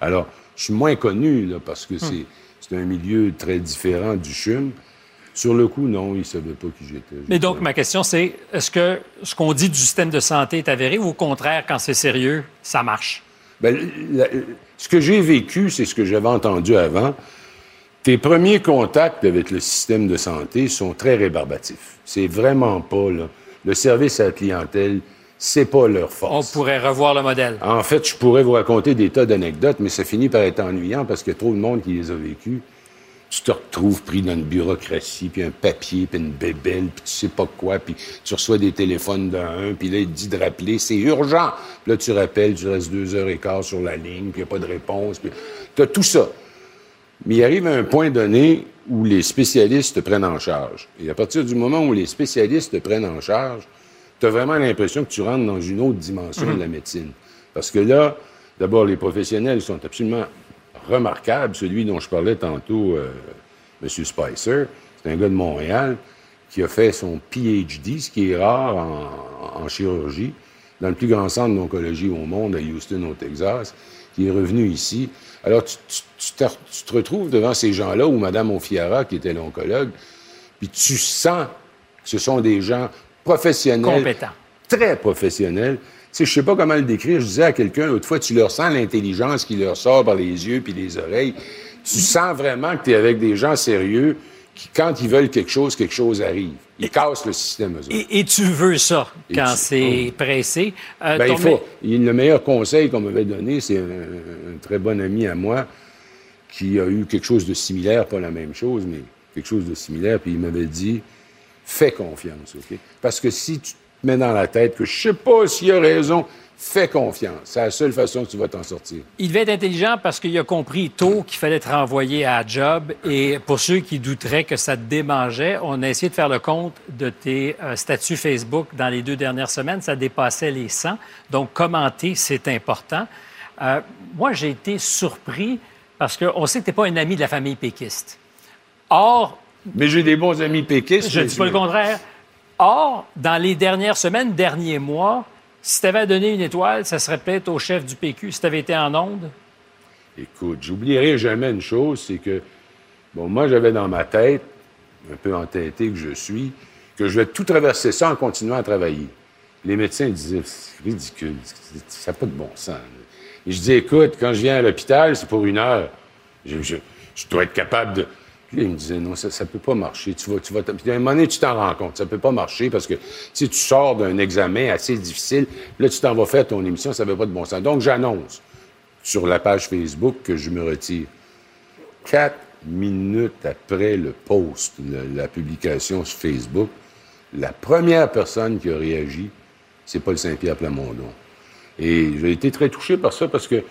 Alors, je suis moins connu, là, parce que c'est, c'est un milieu très différent du CHUM. Sur le coup, non, ils ne savaient pas qui j'étais. Mais donc, ma question, c'est est-ce que ce qu'on dit du système de santé est avéré ou au contraire, quand c'est sérieux, ça marche? La- ce que j'ai vécu, c'est ce que j'avais entendu avant. Tes premiers contacts avec le système de santé sont très rébarbatifs. C'est vraiment pas, là. Le service à la clientèle, c'est pas leur force. On pourrait revoir le modèle. En fait, je pourrais vous raconter des tas d'anecdotes, mais ça finit par être ennuyant parce qu'il y a trop de monde qui les a vécues. Tu te retrouves pris dans une bureaucratie, puis un papier, puis une bébelle, puis tu sais pas quoi, puis tu reçois des téléphones d'un, puis là, il te dit de rappeler, c'est urgent. Puis là, tu rappelles, tu restes deux heures et quart sur la ligne, puis il n'y a pas de réponse, puis tu as tout ça. Mais il arrive à un point donné où les spécialistes te prennent en charge. Et à partir du moment où les spécialistes te prennent en charge, tu as vraiment l'impression que tu rentres dans une autre dimension Mhm. de la médecine. Parce que là, d'abord, les professionnels sont absolument remarquables. Celui dont je parlais tantôt, euh, M. Spicer, c'est un gars de Montréal qui a fait son PhD, ce qui est rare en, en chirurgie, dans le plus grand centre d'oncologie au monde, à Houston, au Texas, qui est revenu ici. Alors, tu, tu- tu te, tu te retrouves devant ces gens-là, ou Mme Onfiara, qui était l'oncologue, puis tu sens que ce sont des gens professionnels. Compétents. Très professionnels. Tu sais, je sais pas comment le décrire. Je disais à quelqu'un l'autre fois, tu leur sens l'intelligence qui leur sort par les yeux puis les oreilles. Tu sens vraiment que tu es avec des gens sérieux qui, quand ils veulent quelque chose, quelque chose arrive. Ils cassent le système, eux. Et, et tu veux ça Et quand tu- c'est pressé? Euh, Ben, il faut. le meilleur conseil qu'on m'avait donné, c'est un, un très bon ami à moi qui a eu quelque chose de similaire, pas la même chose, mais quelque chose de similaire, puis il m'avait dit fais confiance, OK? Parce que si tu te mets dans la tête que je sais pas s'il a raison, fais confiance. C'est la seule façon que tu vas t'en sortir. Il devait être intelligent parce qu'il a compris tôt qu'il fallait te renvoyer à job. Et pour ceux qui douteraient que ça te démangeait, on a essayé de faire le compte de tes euh, statuts Facebook dans les deux dernières semaines. Ça dépassait les 100. Donc, commenter, c'est important. Euh, moi, j'ai été surpris parce qu'on sait que tu n'es pas un ami de la famille péquiste. Or, Mais j'ai des bons amis péquistes. je ne dis pas le contraire. Or, dans les dernières semaines, derniers mois, si tu avais à donner une étoile, ça serait peut-être au chef du PQ si tu avais été en onde. Écoute, j'oublierai jamais une chose, c'est que, bon, moi, j'avais dans ma tête, un peu entêté que je suis, que je vais tout traverser ça en continuant à travailler. Les médecins disaient, c'est ridicule, ça n'a pas de bon sens. Et je dis, écoute, quand je viens à l'hôpital, c'est pour une heure. Je, je- je dois être capable de. Il me disait, non, ça ne peut pas marcher. Tu vas, tu vas, puis à un moment donné, tu t'en rends compte. Ça ne peut pas marcher parce que si tu sors d'un examen assez difficile, là, tu t'en vas faire ton émission, ça ne fait pas de bon sens. Donc, j'annonce sur la page Facebook que je me retire. Quatre minutes après le post, la publication sur Facebook, la première personne qui a réagi, c'est Paul Saint-Pierre Plamondon. Et j'ai été très touché par ça parce que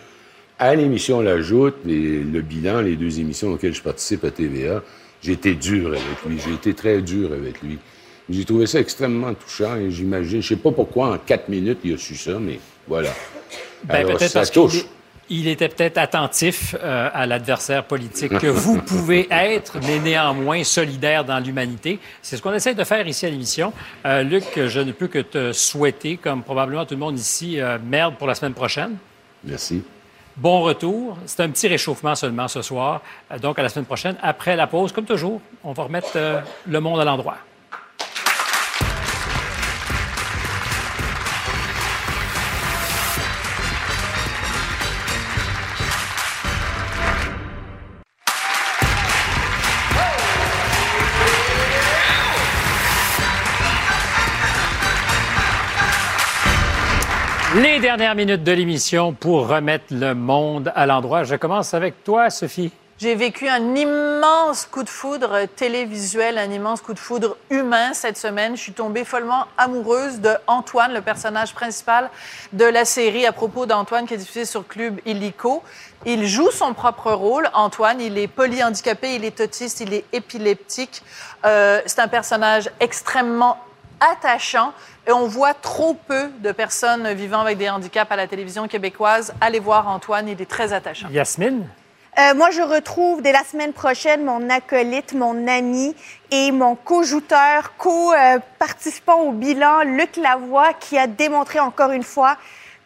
à l'émission La Joute et le bilan, les deux émissions auxquelles je participe à TVA, j'ai été dur avec lui. J'ai été très dur avec lui. J'ai trouvé ça extrêmement touchant et j'imagine, je sais pas pourquoi en quatre minutes il a su ça, mais voilà. Ben, peut-être parce touche. il était peut-être attentif euh, à l'adversaire politique que vous pouvez être, mais néanmoins solidaire dans l'humanité. C'est ce qu'on essaie de faire ici à l'émission. Euh, Luc, je ne peux que te souhaiter, comme probablement tout le monde ici, euh, merde pour la semaine prochaine. Merci. Bon retour. C'est un petit réchauffement seulement ce soir. Euh, donc, à la semaine prochaine. Après la pause, comme toujours, on va remettre euh, le monde à l'endroit. Les dernières minutes de l'émission pour remettre le monde à l'endroit. Je commence avec toi, Sophie. J'ai vécu un immense coup de foudre télévisuel, un immense coup de foudre humain cette semaine. Je suis tombée follement amoureuse de Antoine, le personnage principal de la série à propos d'Antoine qui est diffusée sur Club Illico. Il joue son propre rôle, Antoine. Il est polyhandicapé, il est autiste, il est épileptique. Euh, c'est un personnage extrêmement attachant et on voit trop peu de personnes vivant avec des handicaps à la télévision québécoise. Allez voir Antoine, il est très attachant. Yasmine? Euh, moi, je retrouve dès la semaine prochaine mon acolyte, mon ami et mon co-jouteur, co-participant au bilan, Luc Lavoie, qui a démontré encore une fois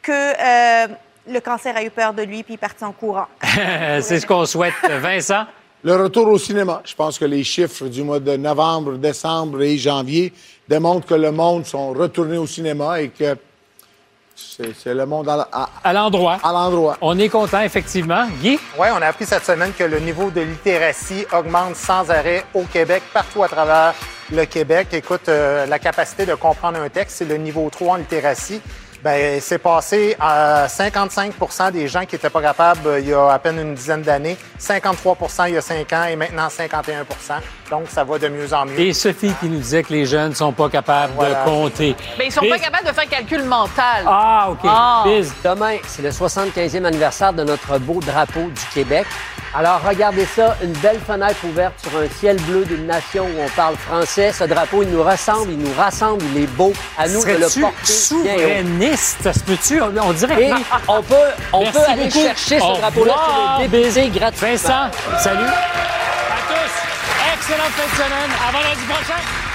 que euh, le cancer a eu peur de lui puis il est parti en courant. <laughs> C'est ce qu'on souhaite. Vincent? Le retour au cinéma. Je pense que les chiffres du mois de novembre, décembre et janvier démontrent que le monde sont retournés au cinéma et que c'est le monde À l'endroit. à l'endroit. On est content, effectivement. Guy? Oui, on a appris cette semaine que le niveau de littératie augmente sans arrêt au Québec, partout à travers le Québec. Écoute, euh, la capacité de comprendre un texte, c'est le niveau 3 en littératie. Ben, c'est passé à 55% des gens qui n'étaient pas capables euh, il y a à peine une dizaine d'années, 53% il y a 5 ans et maintenant 51 Donc, ça va de mieux en mieux. Et Sophie qui nous disait que les jeunes ne sont pas capables Voilà. de compter. Mais ils sont pas capables de faire calcul mental. Ah, OK. Ah. Biz, Demain, c'est le 75e anniversaire de notre beau drapeau du Québec. Alors, regardez ça, une belle fenêtre ouverte sur un ciel bleu d'une nation où on parle français. Ce drapeau, il nous ressemble, il nous rassemble, il est beau. À nous de le porter souverainiste? Ça se peut-tu? On, on dirait Et que... on peut, on Merci peut aller beaucoup. chercher ce drapeau-là sur le député gratuitement. Vincent, salut. À tous. Excellente fin de semaine. À vendredi prochain.